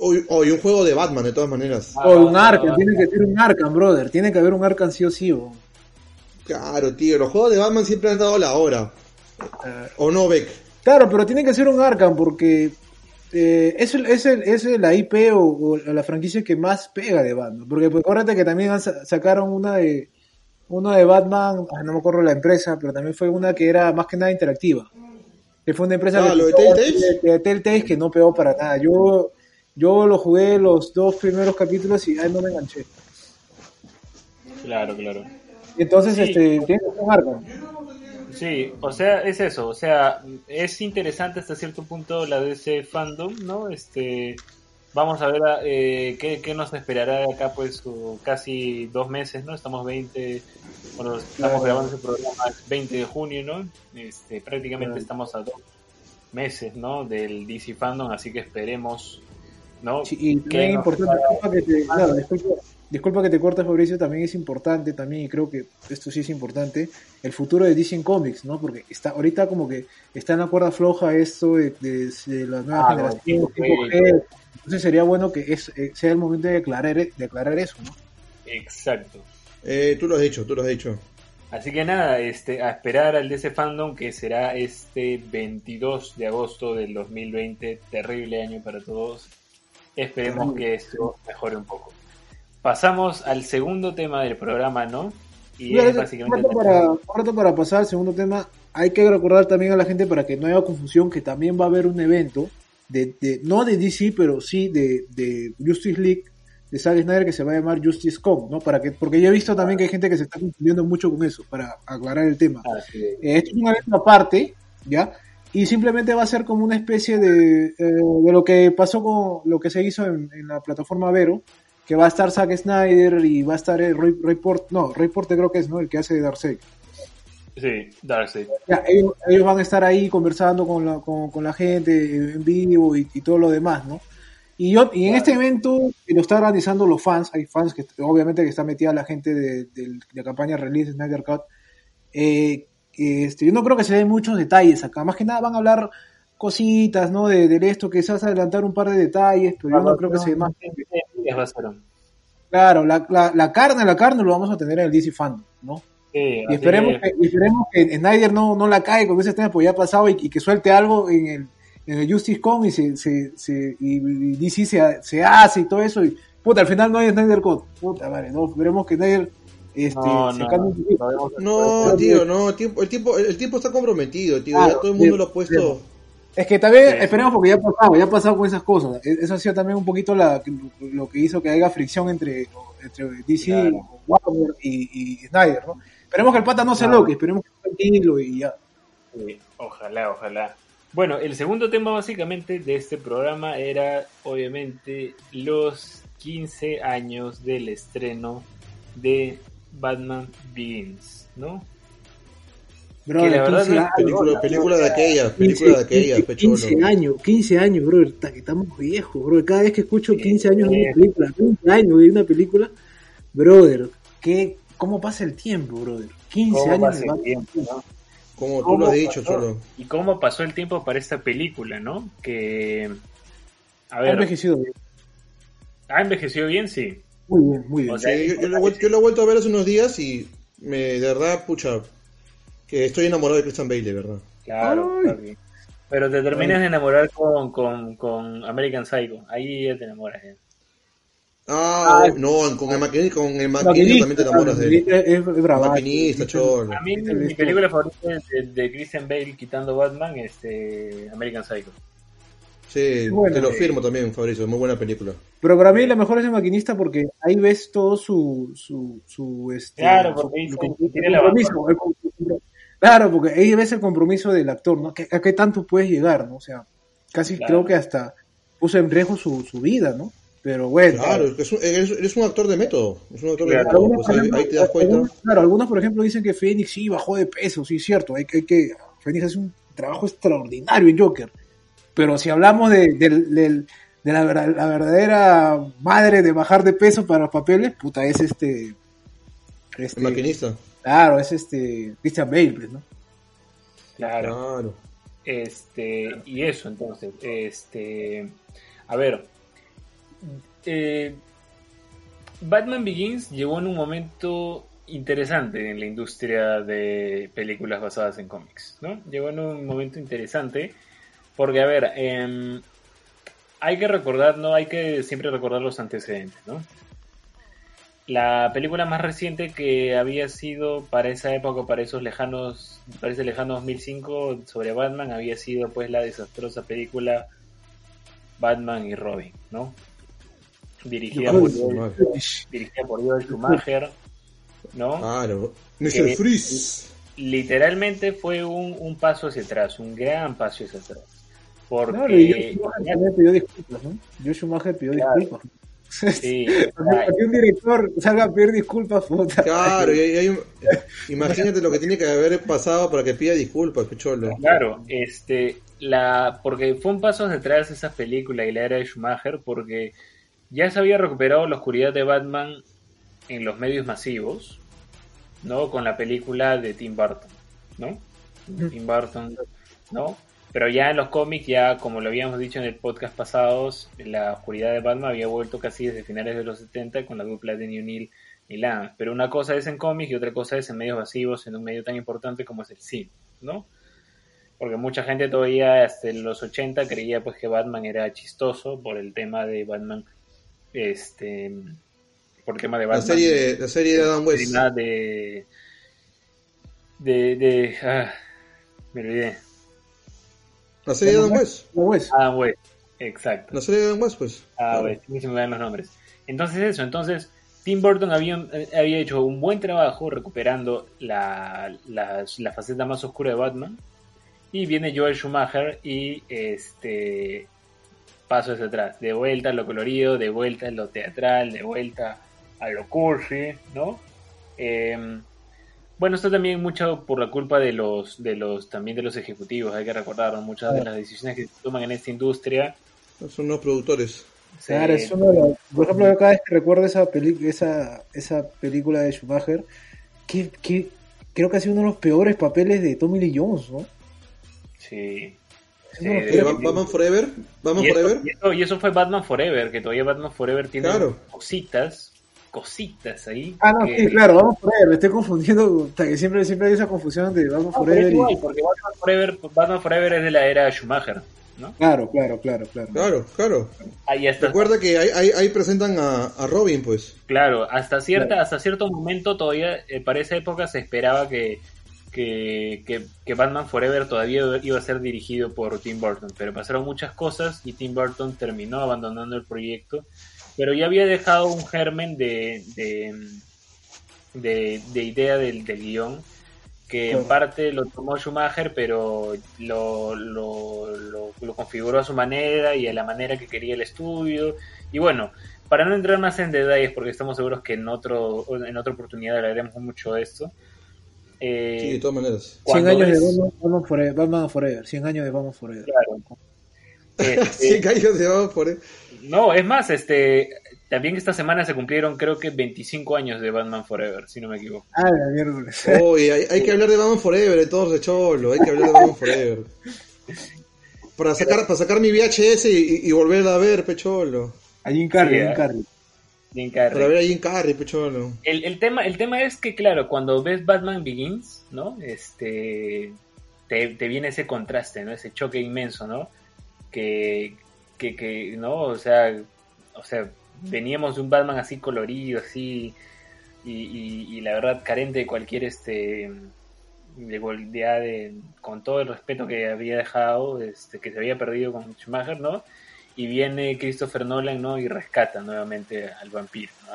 o, un juego de Batman, de todas maneras. O un Arkham, tiene que ser un Arkham, brother. Tiene que haber un Arkham sí o sí. Claro, tío, los juegos de Batman siempre han dado la hora. ¿O no, Beck? Claro, pero tiene que ser un Arkham porque eh, es, es, es, la IP o, la franquicia que más pega de Batman. Porque pues, acuérdate que también sacaron una de uno de Batman, no me acuerdo la empresa, pero también fue una que era más que nada interactiva. Que fue una empresa ah, de, de Telltale que no pegó para nada. Yo yo lo jugué los dos primeros capítulos y ahí no me enganché. Claro, claro. Entonces, este, tiene un arco. Sí, o sea, es eso, o sea, es interesante hasta cierto punto la de ese fandom, ¿no? Este, vamos a ver eh, qué, qué, nos esperará de acá, pues, casi dos meses, ¿no? Estamos 20, bueno, estamos grabando ese programa 20 de junio, ¿no? Este, prácticamente estamos a dos meses, ¿no? Del DC Fandom, así que esperemos ¿no? y también importante, disculpa que, te, claro, disculpa, que te cortes Fabricio, también es importante, también y creo que esto sí es importante, el futuro de DC Comics, ¿no? Porque está ahorita como que está en la cuerda floja esto de, de, la nueva ah, generación, entonces sería bueno que es, eh, sea el momento de declarar, declarar eso, ¿no? Exacto. Eh, tú lo has dicho, tú lo has dicho. Así que nada, este, a esperar al DC Fandom que será este 22 de agosto del 2020, terrible año para todos. Esperemos que esto mejore un poco. Pasamos al segundo tema del programa, ¿no? Y es básicamente... Para, para pasar al segundo tema, hay que recordar también a la gente para que no haya confusión que también va a haber un evento, de, de no de DC, pero sí de, de Justice League, de Zack Snyder que se va a llamar Justice Con, ¿no? Para que, porque yo he visto también que hay gente que se está confundiendo mucho con eso, para aclarar el tema. Ah, eh, esto es un evento aparte, ¿ya? Y simplemente va a ser como una especie de, eh, de lo que pasó con lo que se hizo en, la plataforma Vero, que va a estar Zack Snyder y va a estar el Roy, no, Roy Porte creo que es, ¿no? El que hace de Darkseid. Sí, Darkseid. ellos, van a estar ahí conversando con la, con, la gente en vivo y, y todo lo demás, ¿no? Y, yo, y en este evento lo está organizando los fans, hay fans que obviamente que está metida la gente de, la campaña Release Snyder Cut. Eh, este, yo no creo que se den muchos detalles acá, más que nada van a hablar cositas, ¿no? De, de esto, a adelantar un par de detalles, pero yo no creo que se más. Claro, la, la, la, carne, la carne lo vamos a tener en el DC Fan, ¿no? y, esperemos que, esperemos que Snyder no, no la cae con ese tema, porque ya ha pasado y que suelte algo en el en el Justice Con y, se, se, se y, DC se, se, hace y todo eso y puta, al final no hay Snyder Code. Puta madre, no, veremos que Snyder este, no, no, no, no, tío, no, el tiempo, el tiempo, el tiempo está comprometido, tío, ya todo el mundo lo ha puesto. Es que también esperemos porque ya ha pasado, ya ha pasado con esas cosas. E, eso ha sido también un poquito la, lo que hizo que haya fricción entre, entre DC, Warner y, y, Snyder, ¿no? Esperemos que el pata no se loque, esperemos que esté tranquilo y ya. Sí, ojalá, ojalá. Bueno, el segundo tema básicamente de este programa era obviamente los 15 años del estreno de Batman Begins, ¿no? Bro, que la verdad película, película de aquella, película de aquella, 15, años, 15 años, bro, estamos viejos, bro. Cada vez que escucho 15 años de una película, 15 años de una película, brother, ¿qué, ¿cómo pasa el tiempo, brother? 15 años de Batman. ¿no? Como tú lo has dicho, Cholo. Y cómo pasó el tiempo para esta película, ¿no? Que. A ver. Ha envejecido bien. ¿Ha envejecido bien? Sí. Muy bien, muy bien. yo, lo, he vuelto a ver hace unos días y me, de verdad, pucha, que estoy enamorado de Christian Bale, de verdad. Claro, Pero te terminas de enamorar con, con, con American Psycho. Ahí ya te enamoras. ¿eh? Ah, ah, no, con el maquinista, con el maquinista, también te enamoras de él. Es, maquinista, cholo. A mí mi película favorita es de, Christian Bale quitando Batman, este American Psycho. Sí, te lo firmo también, Fabricio, muy buena película. Pero para mí la mejor es el maquinista porque ahí ves todo su, su, su este, claro, porque ahí tiene la compromiso, Claro, porque ahí ves el compromiso del actor, ¿no? ¿A qué tanto puedes llegar, no? O sea, casi creo que hasta puso en riesgo su, su vida, ¿no? Pero bueno. Claro, es un, eres, un actor de método. Es un actor de método. Pues ahí, te das cuenta. claro, algunos, por ejemplo, dicen que Phoenix sí bajó de peso, sí, cierto. Hay, hay que. Phoenix hace un trabajo extraordinario en Joker. Pero si hablamos de, de, la, la, verdadera madre de bajar de peso para los papeles, puta, es este. este El maquinista. Claro, es este. Christian Bale, pues, ¿no? Claro. claro. Este, y eso, entonces, este. A ver, eh, Batman Begins llegó en un momento interesante en la industria de películas basadas en cómics, ¿no? Llegó en un momento interesante porque, a ver, em, hay que recordar, ¿no? Hay que siempre recordar los antecedentes, ¿no? La película más reciente que había sido para esa época, para esos lejanos, para ese lejano 2005 sobre Batman, había sido pues la desastrosa película Batman y Robin, ¿no? dirigida por, dirigida por Joel Schumacher, ¿no? Claro, Mr. Freeze. Literalmente fue un, un, paso hacia atrás, un gran paso hacia atrás. Porque claro, Schumacher pidió disculpas, ¿no? Joel Schumacher pidió disculpas. Sí, Para que un director salga a pedir disculpas, puta. Claro, y hay, un... imagínate lo que tiene que haber pasado para que pida disculpas, picholo. Claro, este, la, porque fue un paso atrás esa película y la era de Schumacher, porque ya se había recuperado la oscuridad de Batman en los medios masivos, ¿no? Con la película de Tim Burton, ¿no? Tim Burton, ¿no? Pero ya en los cómics, ya como lo habíamos dicho en el podcast pasados, la oscuridad de Batman había vuelto casi desde finales de los 70 con la dupla de New Neal ni la Pero una cosa es en cómics y otra cosa es en medios masivos, en un medio tan importante como es el cine, ¿no? Porque mucha gente todavía hasta los 80 creía pues que Batman era chistoso por el tema de Batman, este, por el tema de Batman. La serie, la serie de Adam West. De, de, de, ah, me olvidé. La serie de Adam West. Adam West, exacto. La serie de Adam West, pues. Ah, West, me dan los nombres. Entonces eso, entonces Tim Burton había, había hecho un buen trabajo recuperando la, la, la faceta más oscura de Batman y viene Joel Schumacher y este paso hacia atrás, de vuelta a lo colorido, de vuelta a lo teatral, de vuelta a lo cursi, ¿no? Em, bueno, esto también mucho por la culpa de los, de los, también de los ejecutivos, hay que recordar, muchas de las decisiones que se toman en esta industria. Son los productores. Claro, es uno de por ejemplo, cada vez que recuerdo esa, esa, esa película de Schumacher, que, que creo que ha sido uno de los peores papeles de Tommy Lee Jones, ¿no? Sí. Batman Forever. Batman y, Forever. Eso, y, eso, fue Batman Forever, que todavía Batman Forever tiene cositas, cositas ahí. Ah, no, sí, claro, Batman Forever, me estoy confundiendo, que siempre, siempre hay esa confusión de Batman Forever. y... Porque Batman Forever, Batman Forever es de la era Schumacher. ¿No? Claro, claro, claro, claro. Claro, claro. Ahí está. Recuerda que ahí, ahí, ahí presentan a, a, Robin, pues. Claro, hasta cierta, hasta cierto momento todavía, eh, para esa época se esperaba que que, que, Batman Forever todavía iba a ser dirigido por Tim Burton, pero pasaron muchas cosas y Tim Burton terminó abandonando el proyecto, pero ya había dejado un germen de, de, de, idea del, del guion que en parte lo tomó Schumacher, pero lo, lo, lo, configuró a su manera y a la manera que quería el estudio. Y bueno, para no entrar más en detalles, porque estamos seguros que en, otro, en otra oportunidad hablaremos mucho de esto, eh, sí, de todas maneras. 100 años de Batman, Forever, Batman Forever. 100 años de Batman Forever. Claro. Este, 100 años de Batman Forever. No, es más, este, también esta semana se cumplieron creo que 25 años de Batman Forever, si no me equivoco. Ah, la mierda. Oye, hay, hay, que hablar de Batman Forever, de todos de cholo, hay que hablar de Batman Forever. Para sacar, para sacar mi VHS y, y, volver a ver, pecholo. A Jim Carrey, sí, Jim Carrey. Para ver a Jim Carrey, pecholo. El, el, tema, el tema es que, claro, cuando ves Batman Begins, ¿no? Este, te, te viene ese contraste, ¿no? Ese choque inmenso, ¿no? Que, que, que, ¿no? O sea, o sea, veníamos de un Batman así colorido, así, y, y, la verdad carente de cualquier, este, de, de, con todo el respeto que había dejado, este, que se había perdido con Schumacher, ¿no? y viene Christopher Nolan ¿no? y rescata nuevamente al vampiro, ¿no?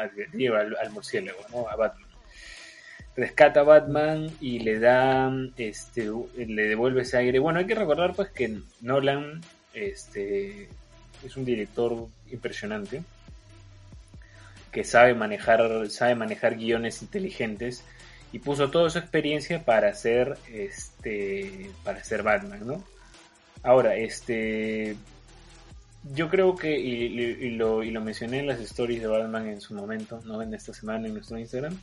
al, al, murciélago, ¿no? a Batman. Rescata a Batman y le da, este, le devuelve ese aire. Bueno, hay que recordar pues que Nolan este, es un director impresionante que sabe manejar, sabe manejar guiones inteligentes y puso toda su experiencia para hacer este para hacer Batman, ¿no? Ahora, este yo creo que, y, lo, y lo mencioné en las stories de Batman en su momento, ¿no? En esta semana en nuestro Instagram,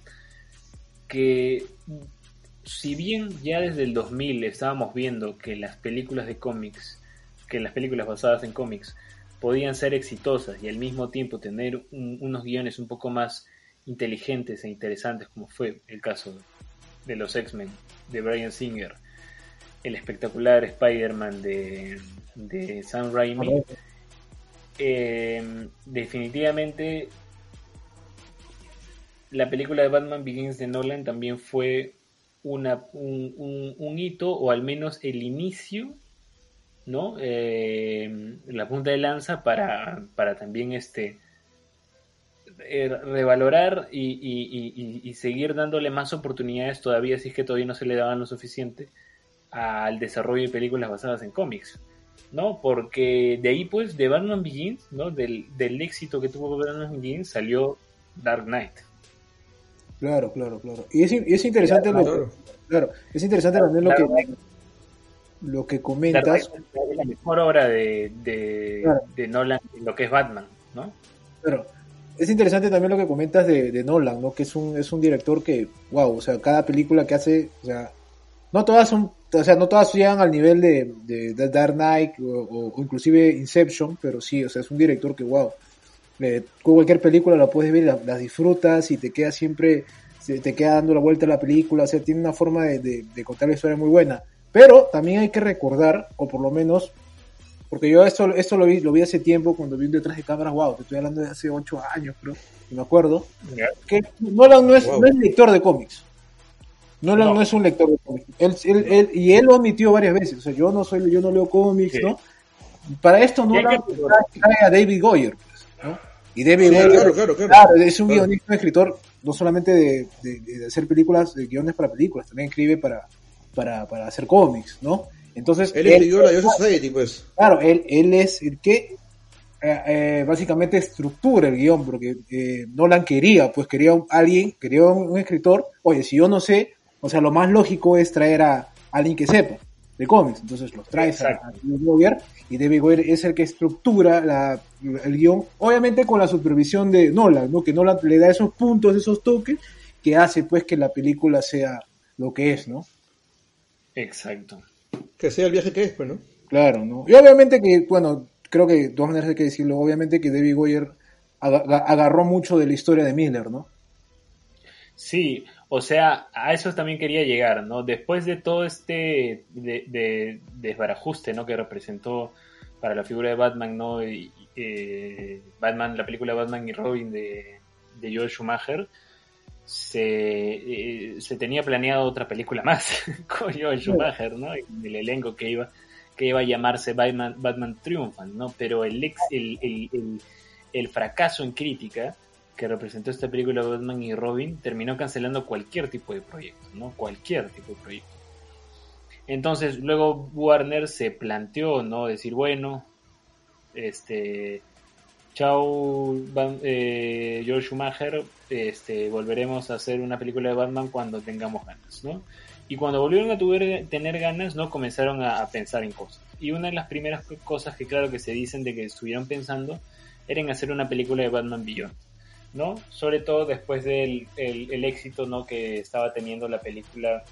que si bien ya desde el 2000 estábamos viendo que las películas de cómics, que las películas basadas en cómics, podían ser exitosas y al mismo tiempo tener unos guiones un poco más inteligentes e interesantes, como fue el caso de los X-Men, de Brian Singer, el espectacular Spider-Man de, de Sam Raimi, eh, definitivamente la película de Batman Begins de Nolan también fue una, un, hito, o al menos el inicio, ¿no? Eh, la punta de lanza para, para también este eh, revalorar y, y, seguir dándole más oportunidades todavía, si es que todavía no se le daban lo suficiente, al desarrollo de películas basadas en cómics. ¿no? Porque de ahí, pues, de Batman Begins, ¿no? Del, del éxito que tuvo Batman Begins salió Dark Knight. Claro, claro, claro. Y es, es interesante lo que, claro, es interesante también lo que lo que comentas. Es la mejor obra de, de, de, Nolan lo que es Batman, ¿no? Claro. Es interesante también lo que comentas de, de, Nolan, ¿no? Que es un, es un director que, wow, o sea, cada película que hace, o sea, no todas son o sea, no todas llegan al nivel de, de, Dark Knight o, inclusive Inception, pero sí, o sea, es un director que, wow. cualquier película la puedes ver, la, disfrutas y te queda siempre, te queda dando la vuelta a la película, o sea, tiene una forma de, contar la historia muy buena. Pero también hay que recordar, o por lo menos, porque yo esto, esto lo, vi, lo vi hace tiempo cuando vi detrás de cámaras, wow, te estoy hablando de hace ocho años, creo, me acuerdo, que Nolan no es, no es lector de cómics. Nolan no. es un lector de cómics. Él, y él lo admitió varias veces. O sea, yo no soy, yo no leo cómics, ¿no? Para esto Nolan trae a David Goyer, pues, ¿no? Y David Goyer, claro, claro, es un guionista, un escritor, no solamente de, de, hacer películas, de guiones para películas, también escribe para, para, para hacer cómics, ¿no? Entonces, él escribió la Society, pues. Claro, él, él es el que eh, eh, básicamente estructura el guion, porque eh, Nolan quería, pues quería un, alguien, quería un, escritor, oye, si yo no sé, o sea, lo más lógico es traer a alguien que sepa de cómics, entonces los traes a, David Goyer y David Goyer es el que estructura la, el guion, obviamente con la supervisión de Nolan, ¿no? Que Nolan le da esos puntos, esos toques que hace pues que la película sea lo que es, ¿no? Exacto. Que sea el viaje que es, pues, ¿no? Claro, ¿no? Y obviamente que, bueno, creo que de todas maneras hay que decirlo, obviamente que David Goyer agarró mucho de la historia de Miller, ¿no? Sí, o sea, a eso también quería llegar, ¿no? Después de todo este de, desbarajuste, ¿no? Que representó para la figura de Batman, ¿no? Y, eh, Batman, la película Batman y Robin de, de Joel Schumacher, se, eh, se tenía planeado otra película más con Joel Schumacher, ¿no? El elenco que iba que iba a llamarse Batman, Batman Triumphant, ¿no? Pero el, ex, el, el, el, fracaso en crítica que representó esta película Batman y Robin terminó cancelando cualquier tipo de proyecto, ¿no? Cualquier tipo de proyecto. Entonces luego Warner se planteó, ¿no? Decir, bueno, este, chao eh, George Schumacher, este, volveremos a hacer una película de Batman cuando tengamos ganas, ¿no? Y cuando volvieron a tener ganas, ¿no? Comenzaron a, pensar en cosas. Y una de las primeras cosas que claro que se dicen de que estuvieron pensando era en hacer una película de Batman Beyond, ¿no? Sobre todo después del el, éxito, ¿no? Que estaba teniendo la película,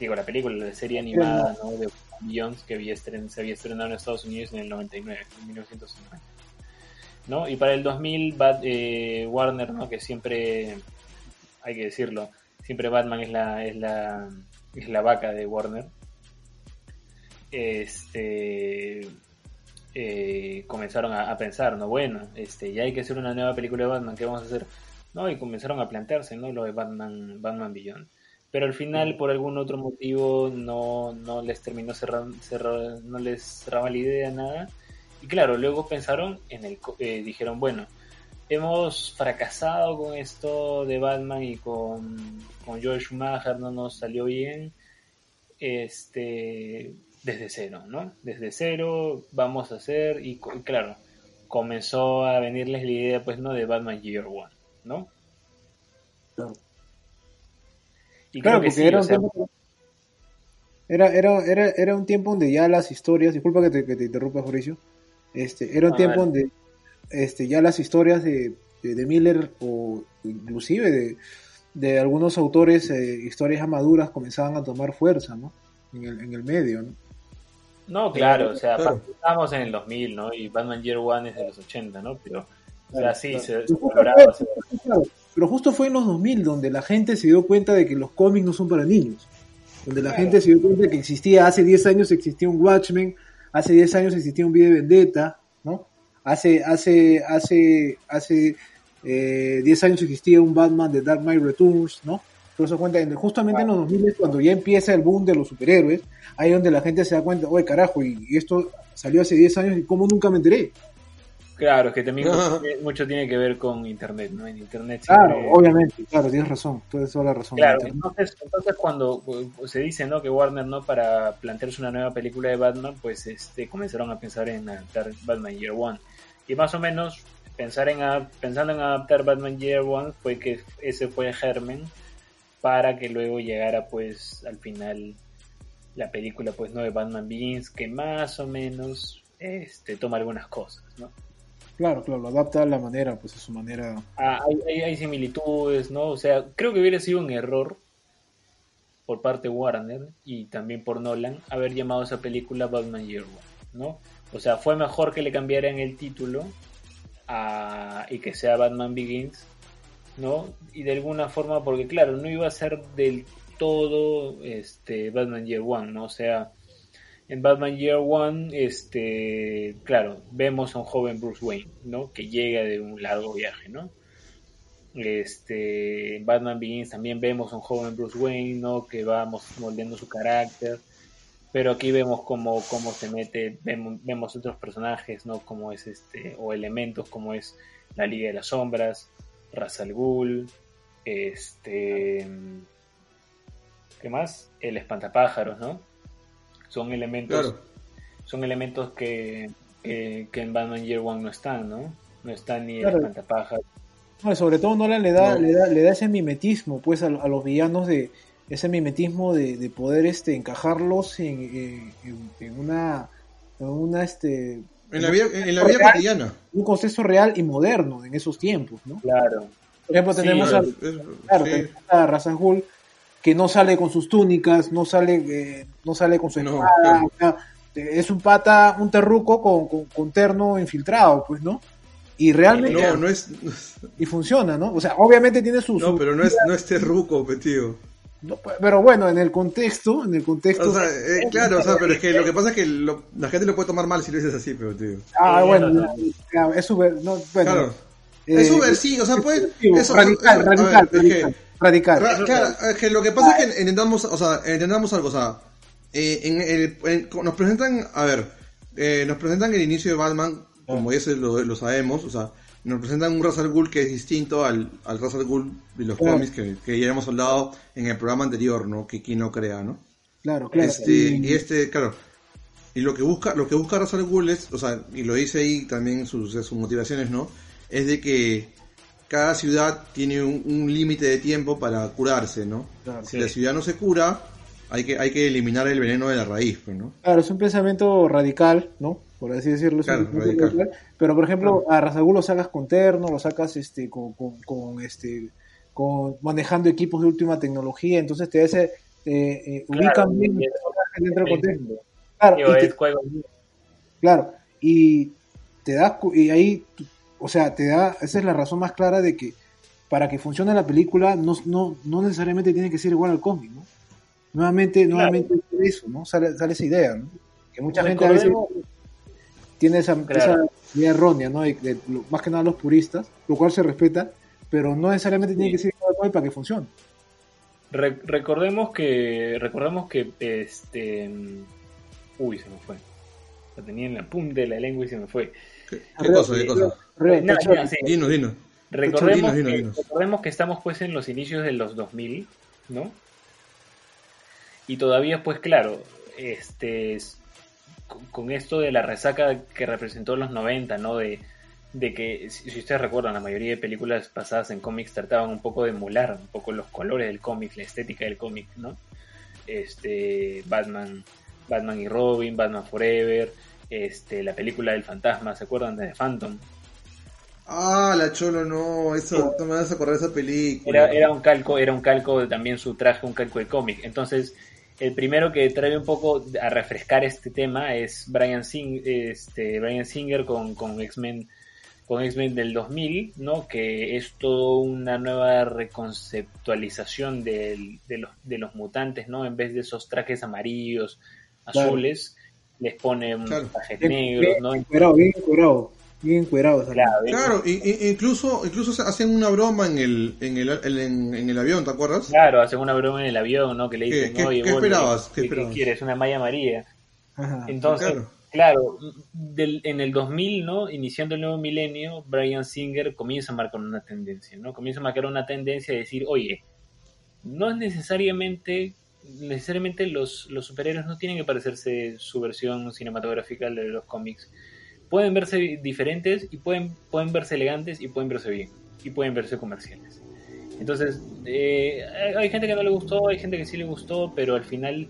digo, la película, la serie animada, ¿no? De Beyond que había se había estrenado en Estados Unidos en el 99, en 1990. ¿No? Y para el 2000, eh, Warner, ¿no? Que siempre, hay que decirlo, siempre Batman es la, es la es la vaca de Warner, este, eh, comenzaron a, pensar, ¿no? Bueno, este, ya hay que hacer una nueva película de Batman, ¿qué vamos a hacer? ¿No? Y comenzaron a plantearse, ¿no? Lo de Batman, Batman Beyond. Pero al final, por algún otro motivo, no, no les terminó cerrando, no les cerraba la idea, nada. Y claro, luego pensaron en el, eh, dijeron, bueno, hemos fracasado con esto de Batman y con, con Joel Schumacher, no nos salió bien. Este, desde cero, ¿no? Desde cero vamos a hacer, y, claro, comenzó a venirles la idea, pues, ¿no? De Batman Year One, ¿no? Claro. Y claro, que era, un tiempo, era, era, era, un tiempo donde ya las historias, disculpa que te, que te interrumpa, Mauricio, este, era un tiempo donde este, ya las historias de, de, Miller o inclusive de, algunos autores, eh, historias ya maduras, comenzaban a tomar fuerza, ¿no? En el, en el medio, ¿no? No, claro, o sea, estamos en el 2000, ¿no? Y Batman Year One es de los 80, ¿no? Pero, o sea, sí, se, Pero justo fue en los 2000 donde la gente se dio cuenta de que los cómics no son para niños. Donde la gente se dio cuenta de que existía, hace 10 años existía un Watchmen, hace 10 años existía un Video de Vendetta, ¿no? Hace, hace, hace, hace eh, 10 años existía un Batman de Dark Knight Returns, ¿no? Pero se cuenta, justamente en los 2000 cuando ya empieza el boom de los superhéroes, ahí donde la gente se da cuenta, oye carajo, y, esto salió hace 10 años y cómo nunca me enteré. Claro, es que también mucho, tiene que ver con Internet, ¿no? En Internet Claro, obviamente, claro, tienes razón, tienes toda la razón. Claro, entonces, entonces cuando pues, se dice, ¿no? Que Warner, ¿no? Para plantearse una nueva película de Batman, pues este comenzaron a pensar en adaptar Batman Year One. Y más o menos pensar en pensando en adaptar Batman Year One fue que ese fue el germen para que luego llegara pues al final la película pues no de Batman Begins que más o menos este toma algunas cosas, ¿no? Claro, claro, lo adapta a la manera, pues a su manera. Ah, hay, similitudes, ¿no? O sea, creo que hubiera sido un error por parte de Warner y también por Nolan haber llamado esa película Batman Year One, ¿no? O sea, fue mejor que le cambiaran el título y que sea Batman Begins, ¿no? Y de alguna forma, porque claro, no iba a ser del todo este Batman Year One, ¿no? O sea, en Batman Year One, este, claro, vemos a un joven Bruce Wayne, ¿no? Que llega de un largo viaje, ¿no? Este, en Batman Begins también vemos a un joven Bruce Wayne, ¿no? Que va moldeando su carácter. Pero aquí vemos cómo, cómo se mete, vemos, vemos otros personajes, ¿no? Como es este, o elementos como es la Liga de las Sombras, Ra's al Ghul, este, ¿qué más? El espantapájaros, ¿no? Son elementos, son elementos que, en Batman Year One no están, ¿no? No están ni el espantapájaros. sobre todo Nolan le da, le da, le da ese mimetismo, pues, a, los villanos de ese mimetismo de, poder este encajarlos en, en, una en una este en la vida, en la vida cotidiana. un contexto real y moderno en esos tiempos no claro. Por ejemplo tenemos, a, claro, a Ra's que no sale con sus túnicas, no sale, eh, no sale con su espada, es un pata, un terruco con, con, terno infiltrado, pues, ¿no? Y realmente... No, no es... Y funciona, ¿no? O sea, obviamente tiene sus... No, pero no es, no es terruco, tío. Pero bueno, en el contexto, en el contexto... O sea, eh, claro, o sea, pero es que lo que pasa es que la gente lo puede tomar mal si lo dices así, pero tío. Ah, bueno, es súper... No, bueno, claro. es súper, sí, o sea, puede... Eso, radical, radical, radical radical. Claro, que lo que pasa es que entendamos, o sea, entendamos algo, o sea, eh, en, nos presentan, a ver, eh, nos presentan el inicio de Batman, como ya lo, lo, sabemos, o sea, nos presentan un Russell Gould que es distinto al, al Russell Gould de los cómics que, que, ya hemos hablado en el programa anterior, ¿no? Que quien no crea, ¿no? Claro, claro. Este, y este, claro, y lo que busca, lo que busca Russell Gould es, o sea, y lo dice ahí también sus, sus motivaciones, ¿no? Es de que cada ciudad tiene un, límite de tiempo para curarse, ¿no? si la ciudad no se cura, hay que, hay que eliminar el veneno de la raíz, pues, ¿no? Claro, es un pensamiento radical, ¿no? Por así decirlo. Claro, radical. Pero, por ejemplo, a Razagul lo sacas con terno, lo sacas este, con, con, este, con manejando equipos de última tecnología, entonces te hace, eh, ubican bien dentro del contexto. Claro, y claro, y te das, y ahí o sea, te da, esa es la razón más clara de que para que funcione la película no, no, no necesariamente tiene que ser igual al cómic, ¿no? Nuevamente, nuevamente eso, ¿no? Sale, sale esa idea, ¿no? Que mucha gente a veces tiene esa, idea errónea, ¿no? más que nada los puristas, lo cual se respeta, pero no necesariamente tiene que ser igual al cómic para que funcione. recordemos que, recordemos que, este, uy, se me fue. Lo tenía en la punta de la lengua y se me fue. ¿Qué, cosa? ¿Qué cosa? Recordemos, que, estamos pues en los inicios de los 2000, ¿no? Y todavía pues claro, este con esto de la resaca que representó los 90, ¿no? De, de que, si ustedes recuerdan, la mayoría de películas pasadas en cómics trataban un poco de emular un poco los colores del cómic, la estética del cómic, ¿no? Este, Batman, Batman y Robin, Batman Forever, este, la película del fantasma, ¿se acuerdan de The Phantom? Ah, la cholo, no, eso, no me vas a acordar esa película. Era, un calco, era un calco de también su traje, un calco de cómic. Entonces, el primero que trae un poco a refrescar este tema es Brian, Sing, este, Brian Singer con, con X-Men con X-Men del 2000, ¿no? Que es toda una nueva reconceptualización de, los, de los mutantes, ¿no? En vez de esos trajes amarillos, azules, les pone un traje negro, ¿no? bien bien encuerados. Claro, incluso, incluso hacen una broma en el, en el, en, el avión, ¿te acuerdas? Claro, hacen una broma en el avión, ¿no? Que le dicen, ¿Qué, ¿qué, esperabas? ¿Qué, quieres? Una malla amarilla. Entonces, claro, del, en el 2000, ¿no? Iniciando el nuevo milenio, Brian Singer comienza a marcar una tendencia, ¿no? Comienza a marcar una tendencia de decir, oye, no es necesariamente necesariamente los, los superhéroes no tienen que parecerse su versión cinematográfica de los cómics pueden verse diferentes y pueden, pueden verse elegantes y pueden verse bien y pueden verse comerciales. Entonces, eh, hay gente que no le gustó, hay gente que sí le gustó, pero al final,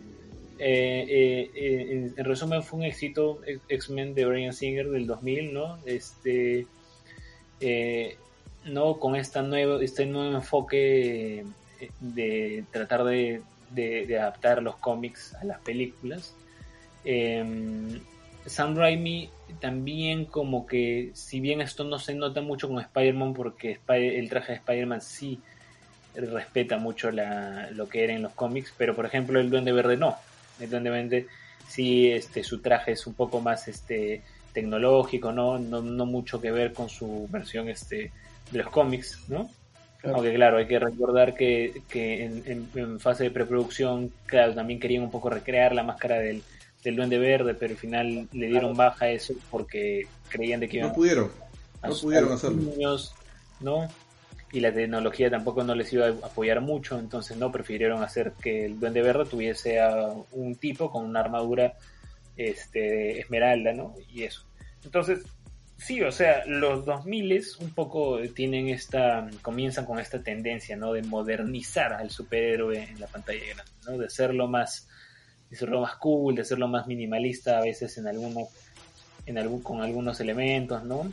eh, eh, en, resumen, fue un éxito X-Men de Brian Singer del 2000, ¿no? Este, ¿no? Con esta nuevo, este nuevo enfoque de tratar de, de adaptar los cómics a las películas. Sam Raimi también como que, si bien esto no se nota mucho con Spider-Man, porque el traje de Spider-Man sí respeta mucho la, lo que era en los cómics, pero por ejemplo el Duende Verde no. El Duende Verde sí, este, su traje es un poco más este, tecnológico, ¿no? No, no mucho que ver con su versión este, de los cómics, ¿no? Aunque claro, hay que recordar que, que en, fase de preproducción, claro, también querían un poco recrear la máscara del, del Duende Verde, pero al final le dieron baja a eso porque creían de que iban... No pudieron, no pudieron hacerlo. Niños, ¿no? Y la tecnología tampoco no les iba a apoyar mucho, entonces no prefirieron hacer que el Duende Verde tuviese a un tipo con una armadura este, esmeralda, ¿no? Y eso. Entonces, Sí, o sea, los 2000 un poco tienen esta, comienzan con esta tendencia, ¿no? De modernizar al superhéroe en la pantalla grande, ¿no? De hacerlo más, de hacerlo más cool, de hacerlo más minimalista a veces en algunos, en algún, con algunos elementos, ¿no?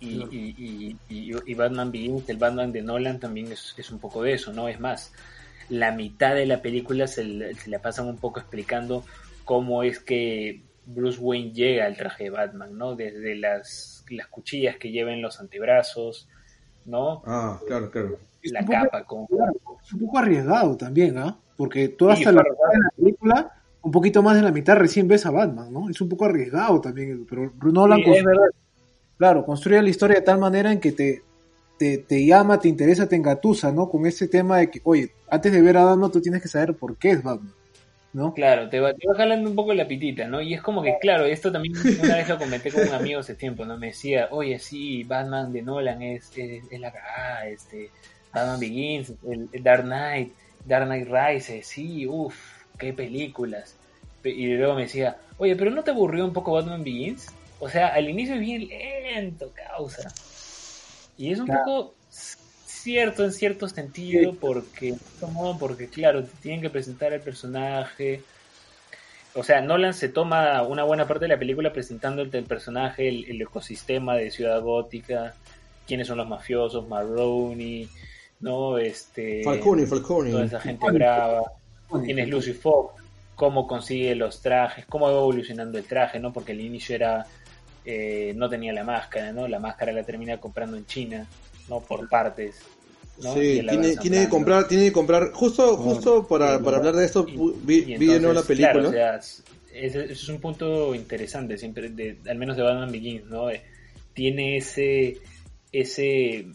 Y, y, y, y, Batman Begins, el Batman de Nolan también es, es, un poco de eso, ¿no? Es más, la mitad de la película se, se la pasan un poco explicando cómo es que Bruce Wayne llega al traje de Batman, ¿no? Desde las, las cuchillas que lleva en los antebrazos, ¿no? Ah, claro, claro. La capa con... es un poco arriesgado también, ¿ah? Porque toda hasta la mitad de la película, un poquito más de la mitad recién ves a Batman, ¿no? Es un poco arriesgado también, pero Nolan... Sí, claro, construye la historia de tal manera en que te, te, te, llama, te interesa, te engatusa, ¿no? Con ese tema de que, oye, antes de ver a Batman tú tienes que saber por qué es Batman. ¿No? Claro, te va, te va jalando un poco la pitita, ¿no? Y es como que, claro, esto también una vez lo comenté con un amigo hace tiempo, ¿no? Me decía, oye, sí, Batman de Nolan es, es, la cagada, este, Batman Begins, el, Dark Knight, Dark Knight Rises, sí, uff, qué películas. Y luego me decía, oye, pero ¿no te aburrió un poco Batman Begins? O sea, al inicio es bien lento, causa. Y es un poco cierto en cierto sentido, porque, porque claro, tienen que presentar el personaje. O sea, Nolan se toma una buena parte de la película presentando el, personaje, el, ecosistema de Ciudad Gótica, quiénes son los mafiosos, Marroni, ¿no? Este, Falcone, Falcone. Toda esa gente brava. quién es Lucy Fox, cómo consigue los trajes, cómo va evolucionando el traje, ¿no? Porque el inicio era, eh, no tenía la máscara, ¿no? La máscara la termina comprando en China. ¿No? Por partes. Sí, tiene, tiene que comprar, tiene que comprar, justo, justo para, para hablar de esto, vi, la película. ese, es un punto interesante, siempre, de, al menos de Batman Begins, ¿no? tiene ese, ese,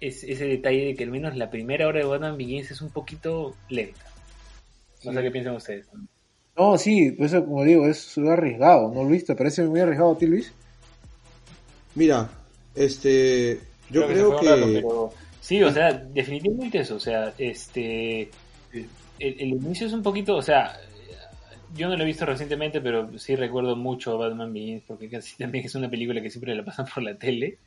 ese, detalle de que al menos la primera hora de Batman Begins es un poquito lenta. No sé qué piensan ustedes. No, sí, pues como digo, es arriesgado, ¿no, Luis? ¿Te parece muy arriesgado a ti, Luis? Mira, este, yo creo, que... Sí, o sea, definitivamente eso, o sea, este... El, inicio es un poquito, o sea, yo no lo he visto recientemente, pero sí recuerdo mucho Batman Begins, porque casi también es una película que siempre la pasan por la tele.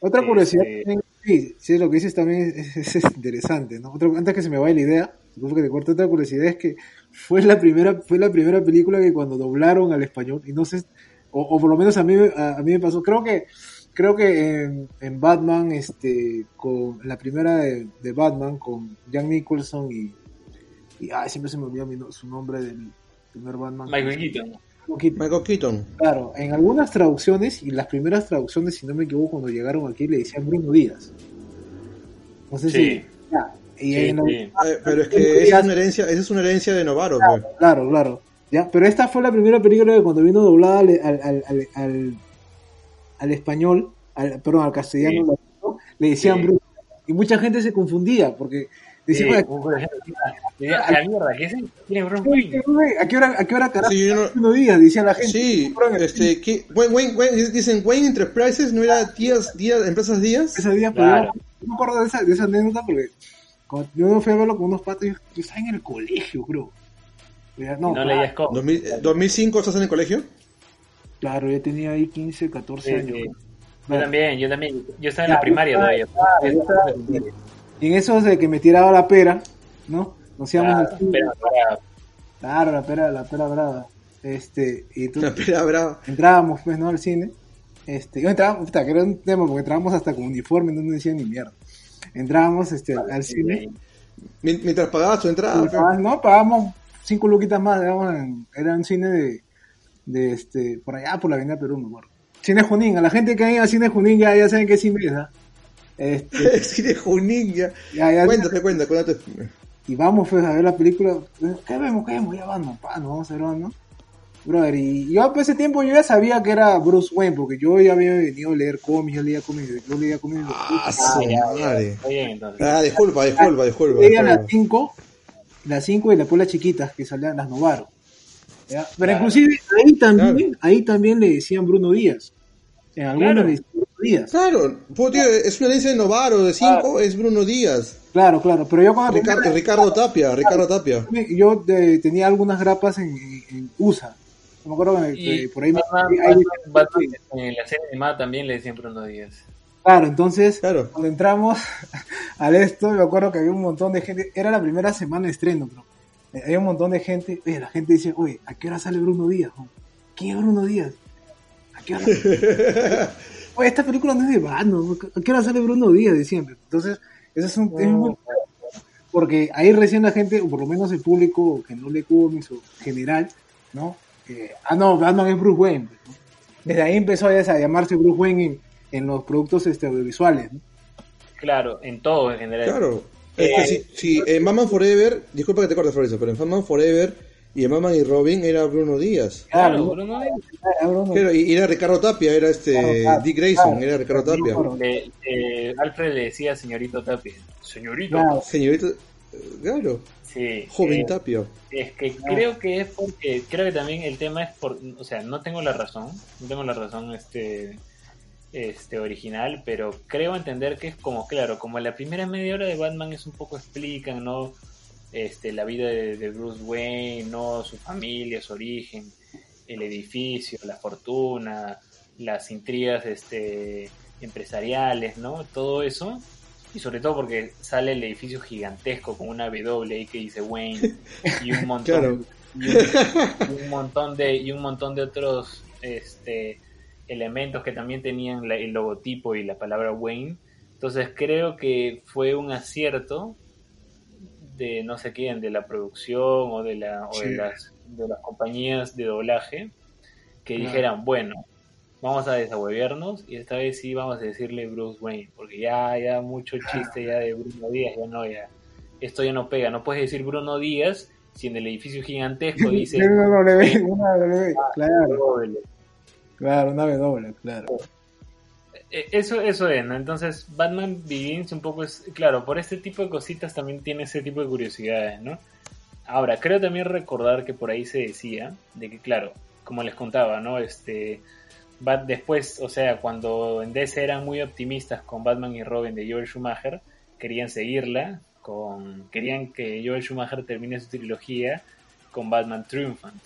Otra curiosidad, este, sí, sí, lo que dices también es, interesante, ¿no? antes que se me vaya la idea, que te corto otra curiosidad es que fue la primera, fue la primera película que cuando doblaron al español, y no sé, o, por lo menos a mí, a mí me pasó, creo que creo que en, Batman, este, con la primera de, Batman, con Jack Nicholson y, y ay, siempre se me olvida su nombre del primer Batman. Michael Keaton. Michael Keaton. Claro, en algunas traducciones, y las primeras traducciones, si no me equivoco, cuando llegaron aquí le decían Bruno Díaz. No sé si. Eh, pero es que esa es, una herencia, esa es una herencia de Novaro. Claro, pues. claro, claro, ¿ya? Pero esta fue la primera película que cuando vino doblada al, al al español, al, perdón, al castellano, le decían Bruno. Y mucha gente se confundía porque decía, sí, a la mierda, ¿qué es? ¿Tiene Bruno ¿A qué hora, a qué hora carajo? Sí, no... Decía Decían la gente. Sí, este, ¿qué? Wayne, Wayne, dicen Wayne Enterprises, ¿no era días, días, empresas días? Empresas días, pero yo, no me acuerdo de esa, de esa anécdota porque cuando yo fui a verlo con unos patos, yo, estaba en el colegio, creo. No, no leías ¿2005 estás en el colegio? Claro, yo tenía ahí 15, 14 años. Yo también, yo también. Yo estaba en la primaria todavía. y en eso de que me tiraba la pera, ¿no? Nos íbamos claro, Claro, la pera, la pera brava. Este, y tú, la pera brava. Entrábamos, pues, ¿no? Al cine. Este, yo entrábamos, que era un tema, porque entrábamos hasta con uniforme, no decían ni mierda. Entrábamos este, al cine. Mientras pagabas tu entrada. no, pagábamos cinco luquitas más, era un cine de de este, por allá, por la avenida Perú, me acuerdo. Cine Junín, a la gente que ha ido a Cine Junín ya, ya saben que es inglesa. Este, Cine Junín, ya. ya, ya cuéntate, cuéntate, cuéntate. Y vamos pues a ver la película. ¿Qué vemos? ¿Qué vemos? Ya vamos, pa, vamos a ver, ¿no? Brother, y yo por ese tiempo yo ya sabía que era Bruce Wayne, porque yo ya había venido a leer cómics, yo leía cómics, yo leía cómics. Ah, ah, disculpa, disculpa, disculpa. Leía las 5, las 5 y después las chiquitas que salían las Novaro. Pero inclusive ahí también, ahí también le decían Bruno Díaz. En algunos le decían Bruno Díaz. Claro, es una herencia de Novaro, de 5 es Bruno Díaz. Claro, claro, pero yo cuando Ricardo, Ricardo Tapia, Ricardo Tapia. Yo tenía algunas grapas en, en USA me acuerdo que, por ahí, en la serie animada también le decían Bruno Díaz. Claro, entonces cuando entramos al esto, me acuerdo que había un montón de gente, era la primera semana de estreno, bro. Eh, había un montón de gente, oye, la gente dice, oye, ¿a qué hora sale Bruno Díaz? ¿Quién es Bruno Díaz? ¿A qué hora? oye, esta película no es de Batman, ¿a qué hora sale Bruno Díaz? Decían. Entonces, eso es un, es porque ahí recién la gente, o por lo menos el público que no lee cómics o general, ¿no? ah, no, Batman es Bruce Wayne. Desde ahí empezó a llamarse Bruce Wayne en, los productos este, audiovisuales. Claro, en todo en general. Claro. Es que eh, si, en Batman Forever, disculpa que te corte Florencia, pero en Batman Forever y en Batman y Robin era Bruno Díaz. Claro, Bruno Díaz. Claro, y era Ricardo Tapia, era este Dick Grayson, era Ricardo Tapia. Eh, Alfred le decía señorito Tapia. Señorito. Señorito, claro. Sí. Joven Tapio. Es que creo que es porque, creo que también el tema es por, o sea, no tengo la razón, no tengo la razón este, este original, pero creo entender que es como, claro, como la primera media hora de Batman es un poco explican, ¿no? Este, la vida de, Bruce Wayne, ¿no? Su familia, su origen, el edificio, la fortuna, las intrigas, este, empresariales, ¿no? Todo eso y sobre todo porque sale el edificio gigantesco con una W que dice Wayne y un montón y, un, montón de y un montón de otros este elementos que también tenían el logotipo y la palabra Wayne. Entonces creo que fue un acierto de no sé quién de la producción o de la o de las de las compañías de doblaje que dijeran bueno vamos a desahueviarnos y esta vez sí vamos a decirle Bruce Wayne, porque ya, ya mucho chiste ya de Bruno Díaz, ya no, ya, esto ya no pega, no puedes decir Bruno Díaz si en el edificio gigantesco dice... claro. Claro, una W, claro. E, eso, eso es, ¿no? Entonces Batman Begins un poco es, claro, por este tipo de cositas también tiene ese tipo de curiosidades, ¿no? Ahora, creo también recordar que por ahí se decía de que, claro, como les contaba, ¿no? Este, después, o sea, cuando en DC eran muy optimistas con Batman y Robin de Joel Schumacher, querían seguirla, con, querían que Joel Schumacher termine su trilogía con Batman Triumphant.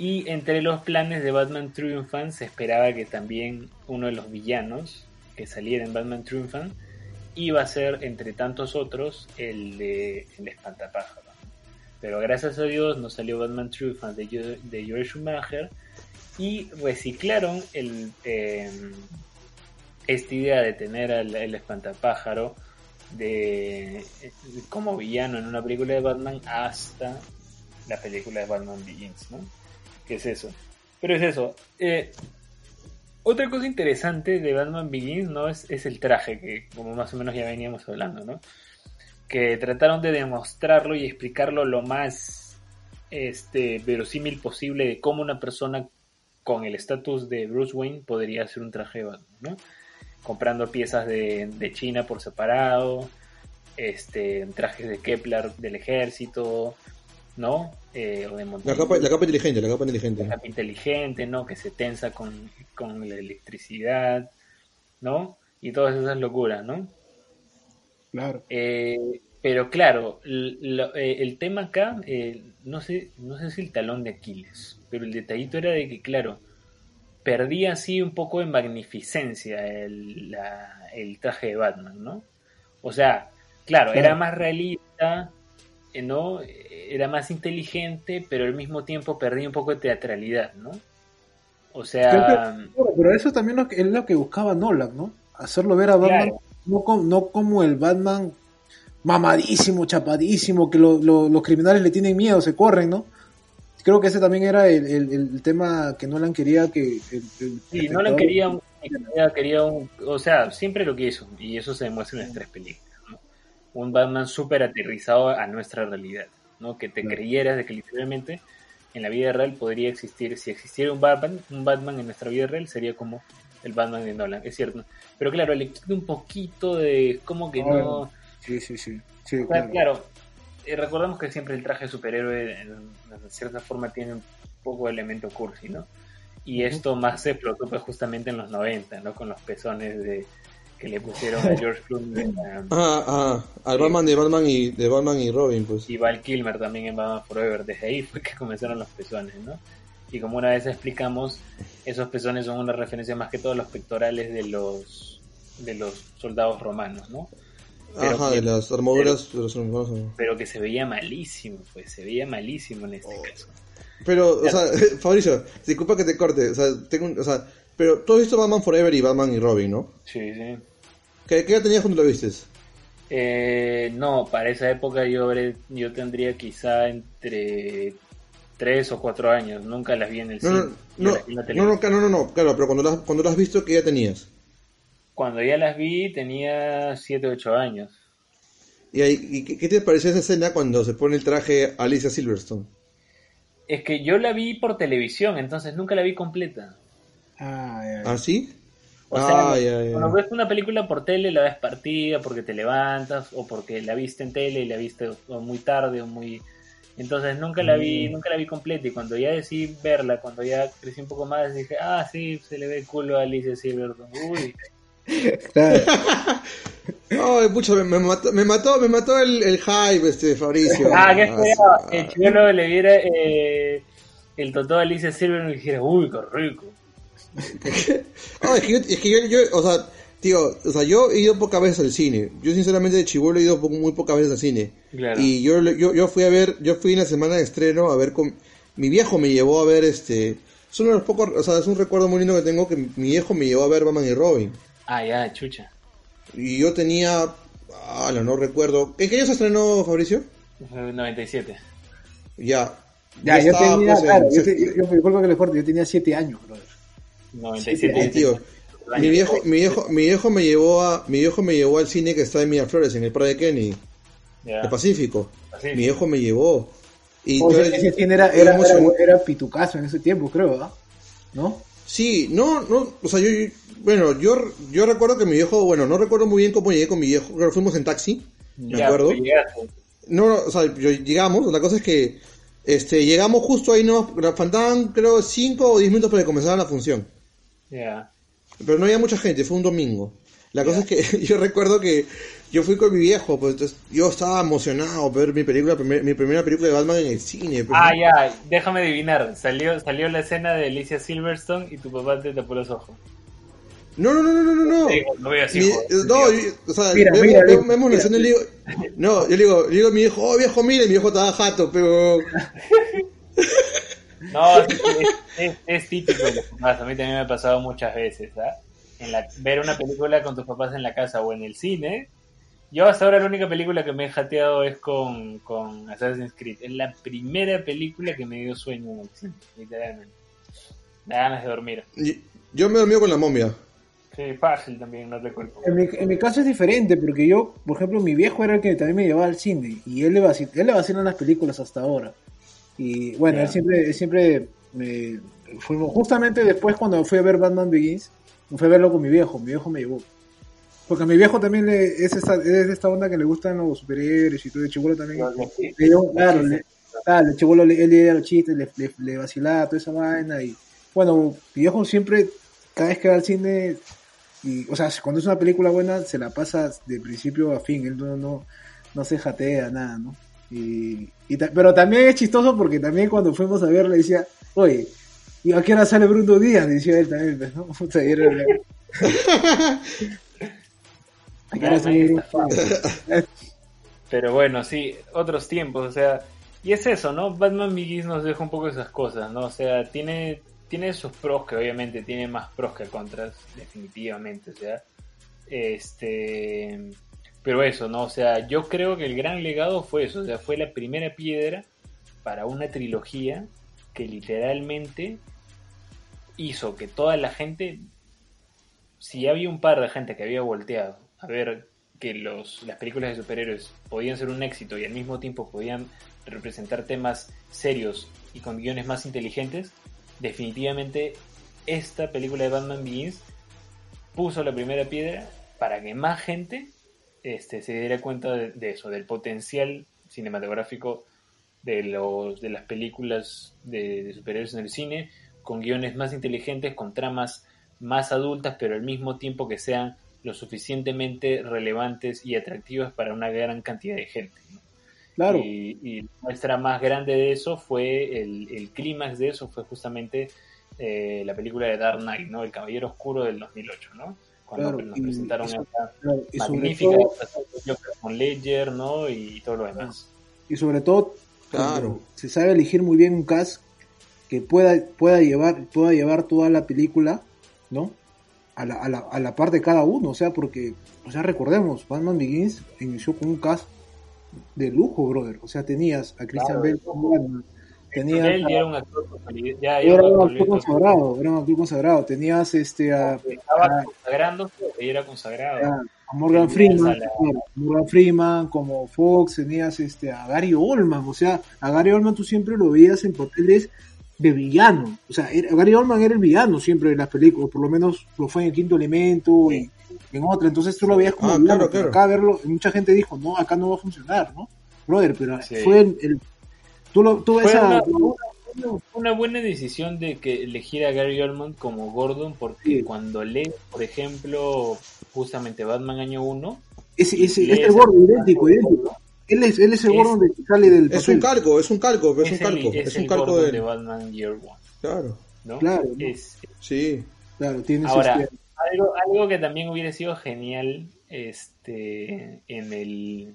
Y entre los planes de Batman Triumphant se esperaba que también uno de los villanos que saliera en Batman Triumphant iba a ser, entre tantos otros, el de el Espantapájaro. Pero gracias a Dios no salió Batman Triumphant de, de Joel Schumacher y reciclaron el, em, esta idea de tener al, el espantapájaro de, como villano en una película de Batman hasta la película de Batman Begins, ¿no? ¿Qué es eso? Pero es eso. Eh, otra cosa interesante de Batman Begins, ¿no? Es, es el traje, que como más o menos ya veníamos hablando, ¿no? Que trataron de demostrarlo y explicarlo lo más este, verosímil posible de cómo una persona con el estatus de Bruce Wayne podría hacer un traje de Batman, ¿no? Comprando piezas de, China por separado, este, trajes de Kepler del ejército, ¿no? Eh, la, capa, inteligente, la capa inteligente. La capa inteligente, ¿no? Que se tensa con, la electricidad, ¿no? Y todas esas locuras, ¿no? Claro. Eh, pero claro, eh, el tema acá, no sé, no sé si el talón de Aquiles, pero el detallito era de que, claro, perdía así un poco de magnificencia el, traje de Batman, ¿no? O sea, claro, era más realista, ¿no? Era más inteligente, pero al mismo tiempo perdía un poco de teatralidad, ¿no? O sea... pero eso también es lo que buscaba Nolan, ¿no? Hacerlo ver a Batman no, como, no como el Batman mamadísimo, chapadísimo, que los criminales le tienen miedo, se corren, ¿no? creo que ese también era el, el, tema que Nolan quería que... El, sí, Nolan quería, quería un... O sea, siempre lo que hizo, y eso se demuestra en las tres películas. Un Batman súper aterrizado a nuestra realidad, ¿no? Que te creyeras de que literalmente en la vida real podría existir, si existiera un Batman, un Batman en nuestra vida real sería como el Batman de Nolan, es cierto. Pero claro, le quita un poquito de como que no... Sí, sí, sí. claro, eh, recordamos que siempre el traje de superhéroe en, cierta forma tiene un poco de elemento cursi, ¿no? Y esto más se explotó pues, justamente en los 90, ¿no? Con los pezones de que le pusieron a George Clooney. ah, ah, al Batman de Batman y de Batman y Robin, pues. Y Val Kilmer también en Batman Forever. Desde ahí fue que comenzaron los pezones, ¿no? Y como una vez explicamos, esos pezones son una referencia más que todos los pectorales de los de los soldados romanos, ¿no? Ajá, de las armaduras pero, de los Pero que se veía malísimo, pues, se veía malísimo en este oh. caso. Pero, o sea, Fabricio, disculpa que te corte, o sea, tengo, o sea, pero tú has visto Batman Forever y Batman y Robin, ¿no? Sí, sí. ¿Qué, qué edad tenías cuando lo viste? Eh, no, para esa época yo, yo tendría quizá entre 3 o 4 años, nunca las vi en el no, cine. No, no, no, no, no, claro, pero cuando las, cuando las has visto, ¿qué edad tenías? Cuando ya las vi tenía 7 o 8 años. ¿Y, qué te pareció esa escena cuando se pone el traje Alicia Silverstone? Es que yo la vi por televisión, entonces nunca la vi completa. Ah, ¿Ah sí? O sea, ah, cuando ves una película por tele la ves partida porque te levantas o porque la viste en tele y la viste muy tarde o muy... Entonces nunca la vi, mm. nunca la vi completa y cuando ya decidí verla, cuando ya crecí un poco más, dije, ah, sí, se le ve el culo a Alicia Silverstone. Uy, Ay, pucha, me, mató, me mató, me mató el, el hype este Fabricio. Ah, qué esperaba. Ah, el chileno le viera eh, el totó a Alicia Silver y dijera, uy, qué rico. es que, yo, es que yo, o sea, tío, o sea, yo he ido pocas veces al cine. Yo sinceramente de chivolo he ido muy pocas veces al cine. Y yo, yo, yo fui a ver, yo fui en la semana de estreno a ver con, mi viejo me llevó a ver este, es uno de los pocos, o sea, es un recuerdo muy lindo que tengo que mi viejo me llevó a ver Batman y Robin. Ah, ya, chucha. Y yo tenía. Ah, no, recuerdo. ¿En qué año se estrenó, Fabricio? 97. Ya. Ya, yo tenía. Pues, claro, yo, yo, me recuerdo que le fuerte, yo tenía 7 años, brother. 97. tío. Mi viejo, mi viejo, mi viejo me llevó a, mi viejo me llevó al cine que está en Miraflores, en el Prado de Kenny, de Pacífico. Mi viejo me llevó. Y o sea, ese cine era, era, era, era, pitucazo en ese tiempo, creo, ¿no? Sí, no, no, o sea, yo, bueno, yo, yo recuerdo que mi viejo, bueno, no recuerdo muy bien cómo llegué con mi viejo, pero fuimos en taxi, me acuerdo. No, no, o sea, llegamos, la cosa es que este, llegamos justo ahí, nos faltaban creo 5 o 10 minutos para que comenzara la función. Ya. Pero no había mucha gente, fue un domingo. La cosa es que yo recuerdo que yo fui con mi viejo, pues entonces yo estaba emocionado por ver mi película, mi primera película de Batman en el cine. Pues, ah, ya, déjame adivinar. Salió, salió la escena de Alicia Silverstone y tu papá te tapó los ojos. No, no, no, no, no, no. no voy así, no, o sea, mira, vemos, mira, vemos, la escena y le digo, no, yo le digo, le digo a mi viejo, oh viejo, mire, mi viejo estaba jato, pero... no, es, es, típico de los papás, a mí también me ha pasado muchas veces, ¿ah? En la, ver una película con tus papás en la casa o en el cine. Yo hasta ahora la única película que me he jateado es con, con Assassin's Creed. Es la primera película que me dio sueño en el cine, literalmente. Me ganas de dormir. Yo me he dormido con la momia. Sí, fácil también, no te En mi, en mi caso es diferente, porque yo, por ejemplo, mi viejo era el que también me llevaba al cine, y él le va a, él le va a hacer las películas hasta ahora. Y bueno, él siempre, él siempre me, fuimos, justamente después cuando fui a ver Batman Begins, fui a verlo con mi viejo, mi viejo me llevó. Porque a mi viejo también le, es, esta, es esta onda que le gustan los superhéroes y todo, el chibolo también. claro, le, el chibolo él leía los chistes, le, le, le vacilaba toda esa vaina, y bueno, mi viejo siempre, cada vez que va al cine, y, o sea, cuando es una película buena, se la pasa de principio a fin, él no, no, no se jatea nada, ¿no? Y, pero también es chistoso porque también cuando fuimos a ver le decía, oye, ¿y a qué hora sale Bruno Díaz? Decía él también, pues, ¿no? pero bueno, sí, otros tiempos, o sea, y es eso, ¿no? Batman Begins nos deja un poco esas cosas, ¿no? O sea, tiene tiene sus pros que obviamente tiene más pros que contras, definitivamente, o sea, este, pero eso, ¿no? O sea, yo creo que el gran legado fue eso, o sea, fue la primera piedra para una trilogía que literalmente hizo que toda la gente, si había un par de gente que había volteado a ver que los, las películas de superhéroes podían ser un éxito y al mismo tiempo podían representar temas serios y con guiones más inteligentes, definitivamente esta película de Batman Begins puso la primera piedra para que más gente este, se diera cuenta de, eso, del potencial cinematográfico de, los, de las películas de, de superhéroes en el cine, con guiones más inteligentes, con tramas más adultas, pero al mismo tiempo que sean lo suficientemente relevantes y atractivas para una gran cantidad de gente. Claro. Y, la muestra más grande de eso fue, el, clímax de eso fue justamente eh, la película de Dark Knight, ¿no? El Caballero Oscuro del 2008, ¿no? Cuando nos presentaron y, magnífica con Ledger, ¿no? Y todo lo demás. Y sobre todo, claro. se sabe elegir muy bien un cast que pueda, pueda, llevar, pueda llevar toda la película, ¿no? a la, a, la, a la par de cada uno, o sea, porque, o sea, recordemos, Batman Begins inició con un cast de lujo, brother, o sea, tenías a Christian Bale como Batman, tenías él era un actor, ya, era un actor consagrado, era un actor consagrado, tenías este a, estaba consagrando y era consagrado. A, Morgan Freeman, Morgan Freeman, como Fox, tenías este a Gary Oldman, o sea, a Gary Oldman tú siempre lo veías en papeles de villano. O sea, Gary Oldman era el villano siempre en las películas, por lo menos lo fue en el quinto elemento y en otra. Entonces tú lo veías como ah, Acá verlo, mucha gente dijo, no, acá no va a funcionar, ¿no? Brother, pero fue el, tú lo, tú esa, una, buena decisión de que elegir a Gary Oldman como Gordon, porque cuando lee, por ejemplo, justamente Batman año 1, ese, ese, es el Gordon idéntico, idéntico. Él es, él es el Gordon de que sale del Es un calco, es un calco, es, un calco. Es, un calco de... Batman Year One. Claro. ¿no? Claro. sí. Claro, tiene Ahora, algo, algo que también hubiera sido genial este en el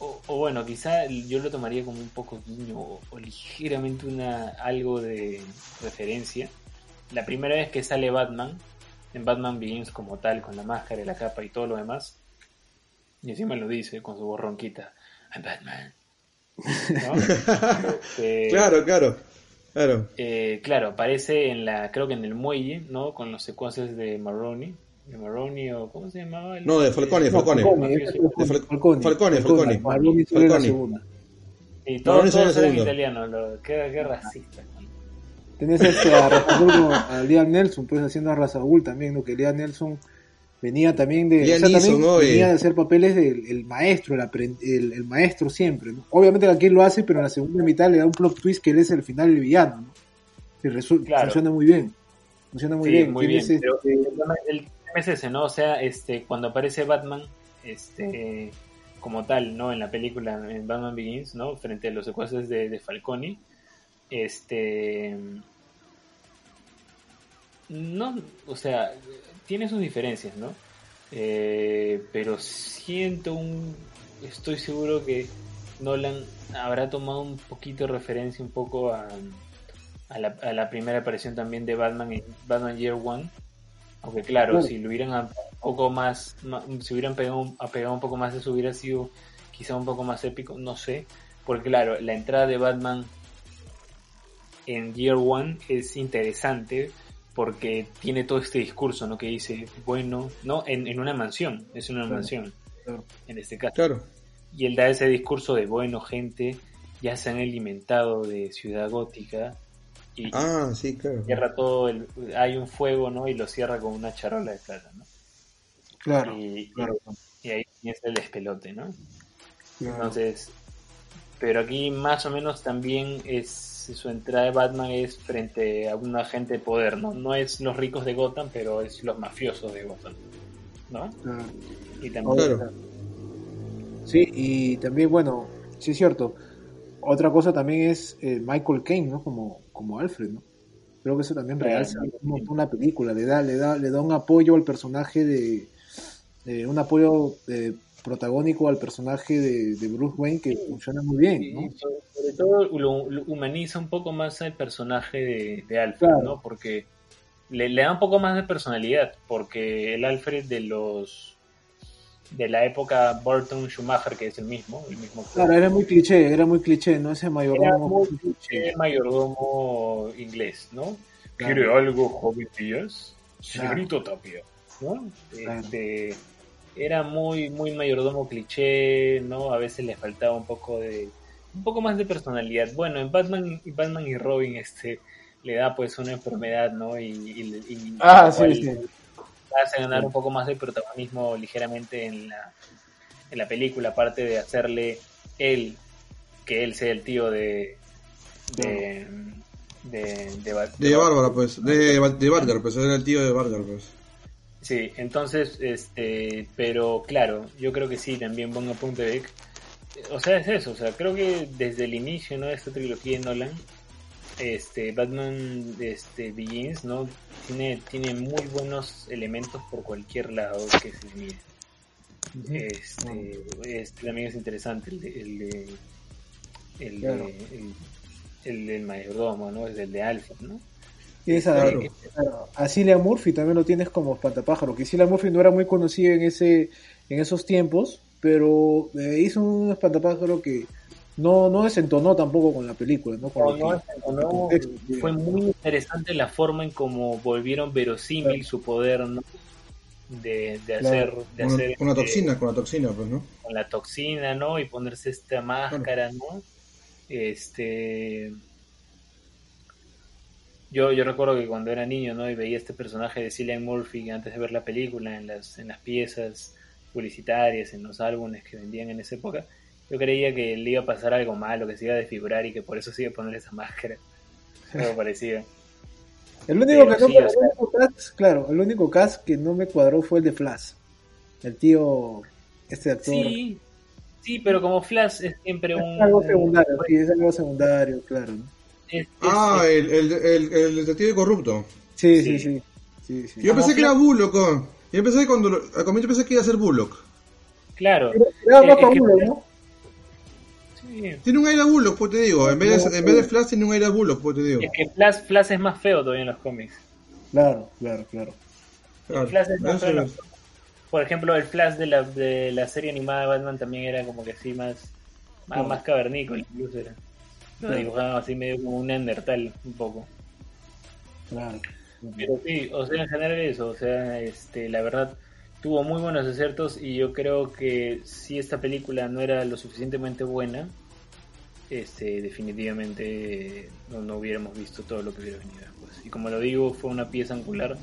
eh, o, bueno, quizá yo lo tomaría como un poco guiño o, ligeramente una algo de referencia. La primera vez que sale Batman, en Batman Begins como tal, con la máscara y la capa y todo lo demás, y encima lo dice con su borronquita. I'm Batman. Este, claro, claro. Claro. Eh, claro, aparece en la, creo que en el muelle, ¿no? Con los secuaces de Maroni. De Maroni o ¿cómo se llamaba? no, de Falcone, Falcone. Falcone, Falcone, Falcone. Falcone. Y todos, todos eran italianos, lo, qué, qué racista. Tenés este a a Liam Nelson, pues haciendo a Razagul también, ¿no? Que Liam Nelson venía también de, venía de hacer papeles del el maestro, el, el, maestro siempre, Obviamente aquí lo hace, pero en la segunda mitad le da un plot twist que él es el final el villano, ¿no? Y funciona muy bien. Funciona muy bien. Muy bien. Este el es ese, ¿no? O sea, este, cuando aparece Batman, este, como tal, ¿no? En la película, en Batman Begins, ¿no? Frente a los secuaces de, Falcone, este, no, o sea, tiene sus diferencias, ¿no? Eh, pero siento un, estoy seguro que Nolan habrá tomado un poquito de referencia un poco a, a, la, primera aparición también de Batman en Batman Year One. Aunque claro, si lo hubieran un poco más, si hubieran pegado, apegado un poco más, eso hubiera sido quizá un poco más épico, no sé. Porque claro, la entrada de Batman en Year One es interesante porque tiene todo este discurso, ¿no? Que dice, bueno, no, en, en una mansión, es una mansión, en este caso. Claro. Y él da ese discurso de, bueno, gente, ya se han alimentado de ciudad gótica y ah, sí, claro. cierra todo, el, hay un fuego, ¿no? Y lo cierra con una charola de plata, ¿no? Claro, y, claro. y, ahí es el despelote, ¿no? Entonces, pero aquí más o menos también es su entrada de Batman es frente a un agente de poder, ¿no? No es los ricos de Gotham, pero es los mafiosos de Gotham, ¿no? Y también, Sí, y también, bueno, sí es cierto. Otra cosa también es eh, Michael Caine, ¿no? Como, como Alfred, ¿no? Creo que eso también realza una película, le da, le da, le da un apoyo al personaje de, un apoyo eh, protagónico al personaje de, Bruce Wayne que funciona muy bien, ¿no? sobre todo lo, humaniza un poco más al personaje de, Alfred, ¿no? Porque le, da un poco más de personalidad, porque el Alfred de los de la época Burton Schumacher, que es el mismo. El mismo claro, era muy cliché, era muy cliché, ¿no? Ese mayordomo. Era mayordomo inglés, ¿no? ¿Quiere algo, joven Díaz? Señorito Tapia, ¿no? Este, era muy, muy mayordomo cliché, ¿no? A veces le faltaba un poco de. un poco más de personalidad. Bueno, en Batman, Batman y Robin, este le da pues una enfermedad, ¿no? Y, ah, sí, sí hace ganar un poco más de protagonismo ligeramente en la, en la película, aparte de hacerle él, que él sea el tío de... de de, de, Bárbara, pues, de, de Barger, pues, era el tío de Barger, pues. Sí, entonces, este, pero claro, yo creo que sí, también pongo punto de O sea, es eso, o sea, creo que desde el inicio, ¿no? De esta trilogía de Nolan, este este este Begins no tiene tiene muy buenos elementos por cualquier lado que se mire. Este, este, también es interesante el de, el de, el, de, el, mayordomo no es el de Alpha no y esa, a Cillian Murphy también lo tienes como espantapájaro que Cillian Murphy no era muy conocido en ese en esos tiempos pero eh, hizo un espantapájaro que no, no desentonó tampoco con la película, ¿no? fue muy interesante la forma en cómo volvieron verosímil su poder, ¿no? De, de hacer... De con, hacer con la toxina, con la toxina, pues, ¿no? Con la toxina, ¿no? Y ponerse esta máscara, ¿no? Este... Yo, yo recuerdo que cuando era niño, ¿no? Y veía este personaje de Cillian Murphy antes de ver la película, en las, en las piezas publicitarias, en los álbumes que vendían en esa época, yo creía que le iba a pasar algo malo, que se iba a desfigurar y que por eso se iba a poner esa máscara. Algo parecido. El único que no cast, claro, el único cast que no me cuadró fue el de Flash. El tío, este actor. Sí, sí, pero como Flash es siempre un. Es algo secundario, sí, es algo secundario, claro. ah, el, el, el, el, detective corrupto. Sí, sí, sí. sí. Yo pensé que era Bullock. Yo pensé cuando al comienzo pensé que iba a ser Bullock. Claro. Era, era eh, Bullock, ¿no? Tiene un aire a Bullock, pues te digo. En vez, de, en vez de Flash, tiene un aire a Bullock, pues te digo. Es que Flash, Flash es más feo todavía en los cómics. Claro, claro, claro. Flash es más feo Por ejemplo, el Flash de la, de la serie animada de Batman también era como que así más, más, más cavernícola, incluso era. Lo dibujaban así medio como un Neandertal, un poco. Claro. Pero sí, o sea, en general eso, o sea, este, la verdad tuvo muy buenos aciertos y yo creo que si esta película no era lo suficientemente buena, este, definitivamente no, hubiéramos visto todo lo que hubiera venido después. Y como lo digo, fue una pieza angular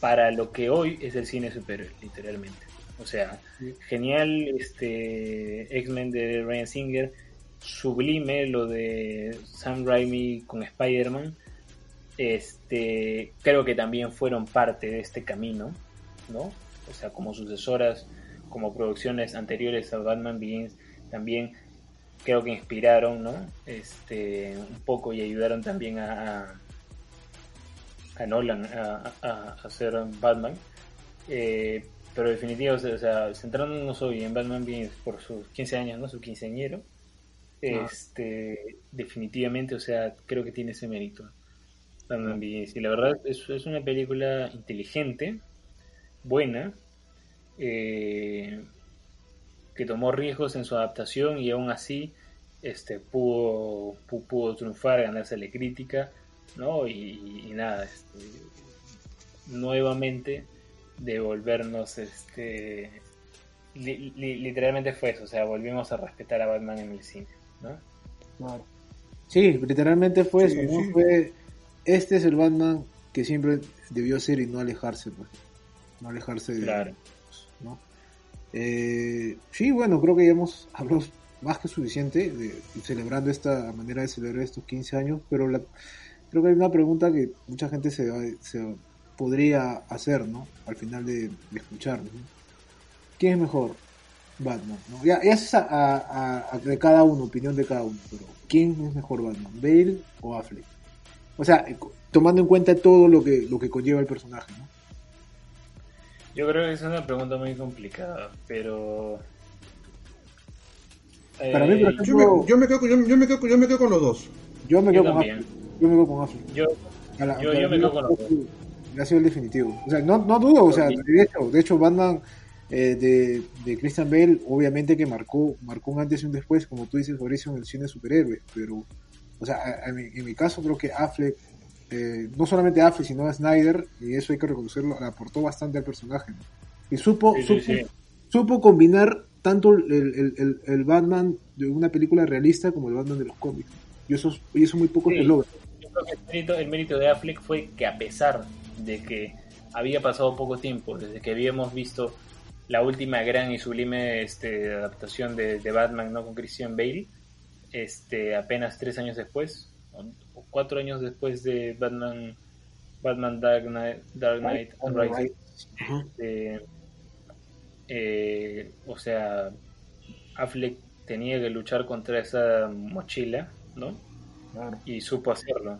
para lo que hoy es el cine superior, literalmente. O sea, genial este X-Men de Ryan Singer, sublime lo de Sam Raimi con Spider-Man. Este, creo que también fueron parte de este camino ¿no? O sea, como sucesoras, como producciones anteriores a Batman Begins, también creo que inspiraron, ¿no? Este, un poco y ayudaron también a, a Nolan a, hacer Batman. Eh, pero definitivamente, o sea, centrándonos hoy en Batman Begins por sus 15 años, ¿no? Su quinceañero, este, definitivamente, o sea, creo que tiene ese mérito. Batman Begins. Y la verdad es, es una película inteligente, buena, eh, que tomó riesgos en su adaptación y aún así este, pudo, pudo triunfar, ganarse la crítica, ¿no? Y, nada, este, nuevamente devolvernos, este, literalmente fue eso, o sea, volvimos a respetar a Batman en el cine, ¿no? Sí, literalmente fue eso, Fue, este es el Batman que siempre debió ser y no alejarse, pues no alejarse de... Claro. ¿no? Eh, sí, bueno, creo que ya hemos hablado más que suficiente de, celebrando esta manera de celebrar estos 15 años, pero la, creo que hay una pregunta que mucha gente se, podría hacer, ¿no? Al final de, de escucharnos. ¿Quién es mejor? Batman, ¿no? Ya, ya es a, a, de cada uno, opinión de cada uno, pero ¿quién es mejor Batman? ¿Bale o Affleck? O sea, tomando en cuenta todo lo que, lo que conlleva el personaje, ¿no? Yo creo que es una pregunta muy complicada, pero... Para mí, por ejemplo, yo, me, quedo, yo, me quedo, yo me quedo con los dos. Yo me quedo con Affleck. Yo me quedo con Affleck. Yo, yo, me quedo con los dos. Ha sido el definitivo. O sea, no, no dudo, o sea, de hecho, de hecho Batman eh, de, de, Christian Bale, obviamente que marcó, marcó un antes y un después, como tú dices, Mauricio, en el cine de superhéroes, pero, o sea, en mi, caso creo que Affleck, eh, no solamente Affleck, sino a Snyder, y eso hay que reconocerlo, aportó bastante al personaje, y supo, supo, combinar tanto el, el, Batman de una película realista como el Batman de los cómics, y eso, y eso muy poco se logra. Yo creo que el mérito, el mérito de Affleck fue que a pesar de que había pasado poco tiempo desde que habíamos visto la última gran y sublime este, adaptación de, Batman ¿no? con Christian Bale, este, apenas tres años después, o, cuatro años después de Batman, Batman Dark Knight, Dark Knight Rising. Este, eh, o sea, Affleck tenía que luchar contra esa mochila, ¿no? Y supo hacerlo.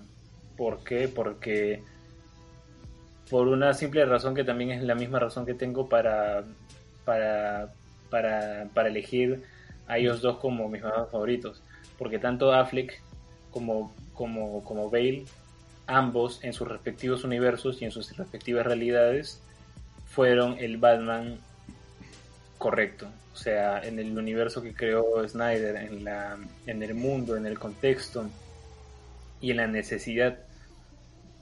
¿Por qué? Porque por una simple razón que también es la misma razón que tengo para para, para, para elegir a ellos dos como mis más favoritos. Porque tanto Affleck como, como, como Bale, ambos en sus respectivos universos y en sus respectivas realidades, fueron el Batman correcto. O sea, en el universo que creó Snyder, en, la, en el mundo, en el contexto y en la necesidad,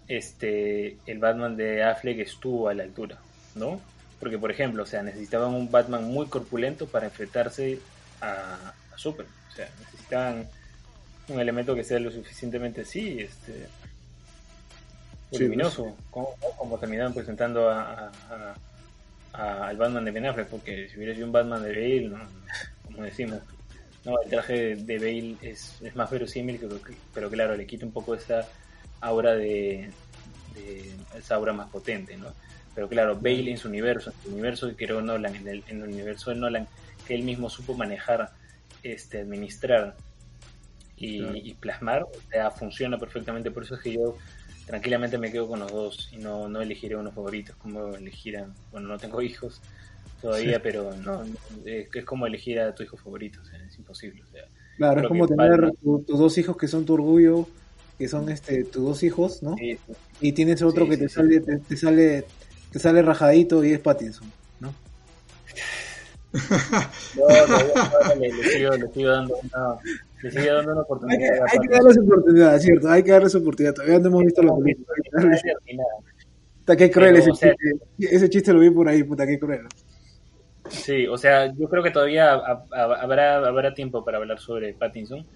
este, el Batman de Affleck estuvo a la altura, ¿no? Porque, por ejemplo, o sea, necesitaban un Batman muy corpulento para enfrentarse a, Super. O sea, necesitaban un elemento que sea lo suficientemente, sí, este, luminoso, pues. como, terminaron presentando a, al Batman de Ben Affleck, porque si hubiera sido un Batman de Bale, no, como decimos, no, el traje de Bale es, es más verosímil, pero claro, le quita un poco esa aura de, de esa aura más potente, ¿no? Pero claro, Bale en su universo, en el universo que creó Nolan, en el, en el universo de Nolan, que él mismo supo manejar, este, administrar y, plasmar, o sea, funciona perfectamente. Por eso es que yo tranquilamente me quedo con los dos y no, no elegiré unos favoritos, como elegir a, bueno, no tengo hijos todavía, pero no, es, como elegir a tu hijo favorito, o sea, es imposible. O sea, claro, es como tener tus dos hijos que son tu orgullo, que son este tus dos hijos, ¿no? y tienes otro que te sale, te, sale te sale rajadito y es Pattinson, ¿no? no, no, le, sigo, le sigo dando una, le sigo dando una oportunidad. Hay que, hay que darle esa oportunidad, cierto, hay que darle esa oportunidad. Todavía no hemos visto la película. Puta, qué cruel ese chiste. Ese chiste lo vi por ahí, puta, qué cruel. Sí, o sea, yo creo que todavía habrá, habrá tiempo para hablar sobre Pattinson,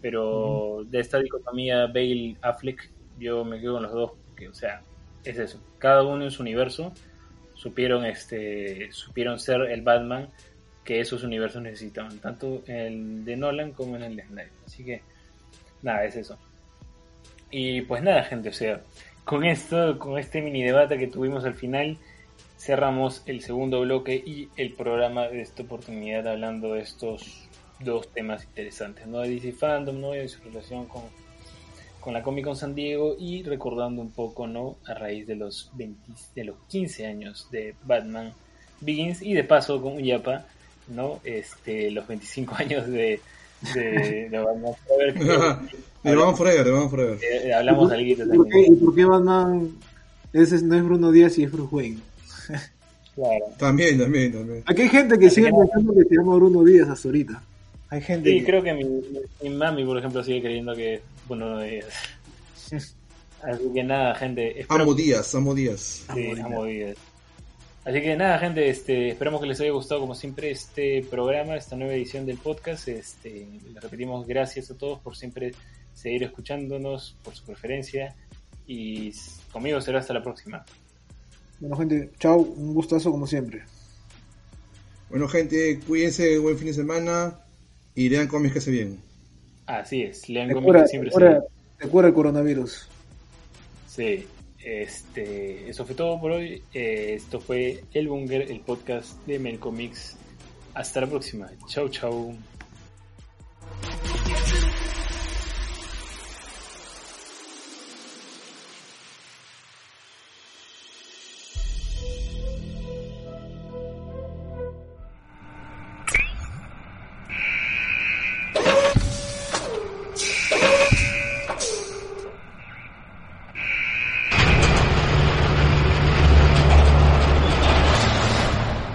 pero de esta dicotomía Bale-Affleck, yo me quedo con los dos, que, o sea, es eso. Cada uno en su universo supieron, este, supieron ser el Batman que esos universos necesitaban, tanto el de Nolan como en el de Snyder. Así que, nada, es eso. Y pues nada, gente, o sea, con esto, con este mini debate que tuvimos al final, cerramos el segundo bloque y el programa de esta oportunidad hablando de estos dos temas interesantes, ¿no? De DC Fandom, ¿no? Y de su relación con con la Comic Con San Diego y recordando un poco, ¿no? A raíz de los 20, de los 15 años de Batman Begins y de paso con Yapa, ¿no? Este, los 25 años de, de, de Batman Forever. de Batman Forever, de Batman Forever. Eh, hablamos algo también. ¿Y por qué Batman ese no es Bruno Díaz y es Bruce Wayne? Claro. También, también, también. Aquí hay gente que sigue pensando que se llama Bruno Díaz hasta ahorita. Hay gente. Sí, creo que mi, mi, mami, por ejemplo, sigue creyendo que bueno. Así que nada, gente. Amo días, amo días. Sí, amo días. Así que nada, gente, este, esperamos que les haya gustado como siempre este programa, esta nueva edición del podcast. Este, les repetimos gracias a todos por siempre seguir escuchándonos, por su preferencia y conmigo será hasta la próxima. Bueno, gente, chao, un gustazo como siempre. Bueno, gente, cuídense, buen fin de semana y lean cómics que hace bien. Así es, lean cómics que siempre se Te cura el coronavirus. Sí, este, eso fue todo por hoy. Eh, esto fue El Bunger, el podcast de Melcomics. Hasta la próxima. Chau, chau.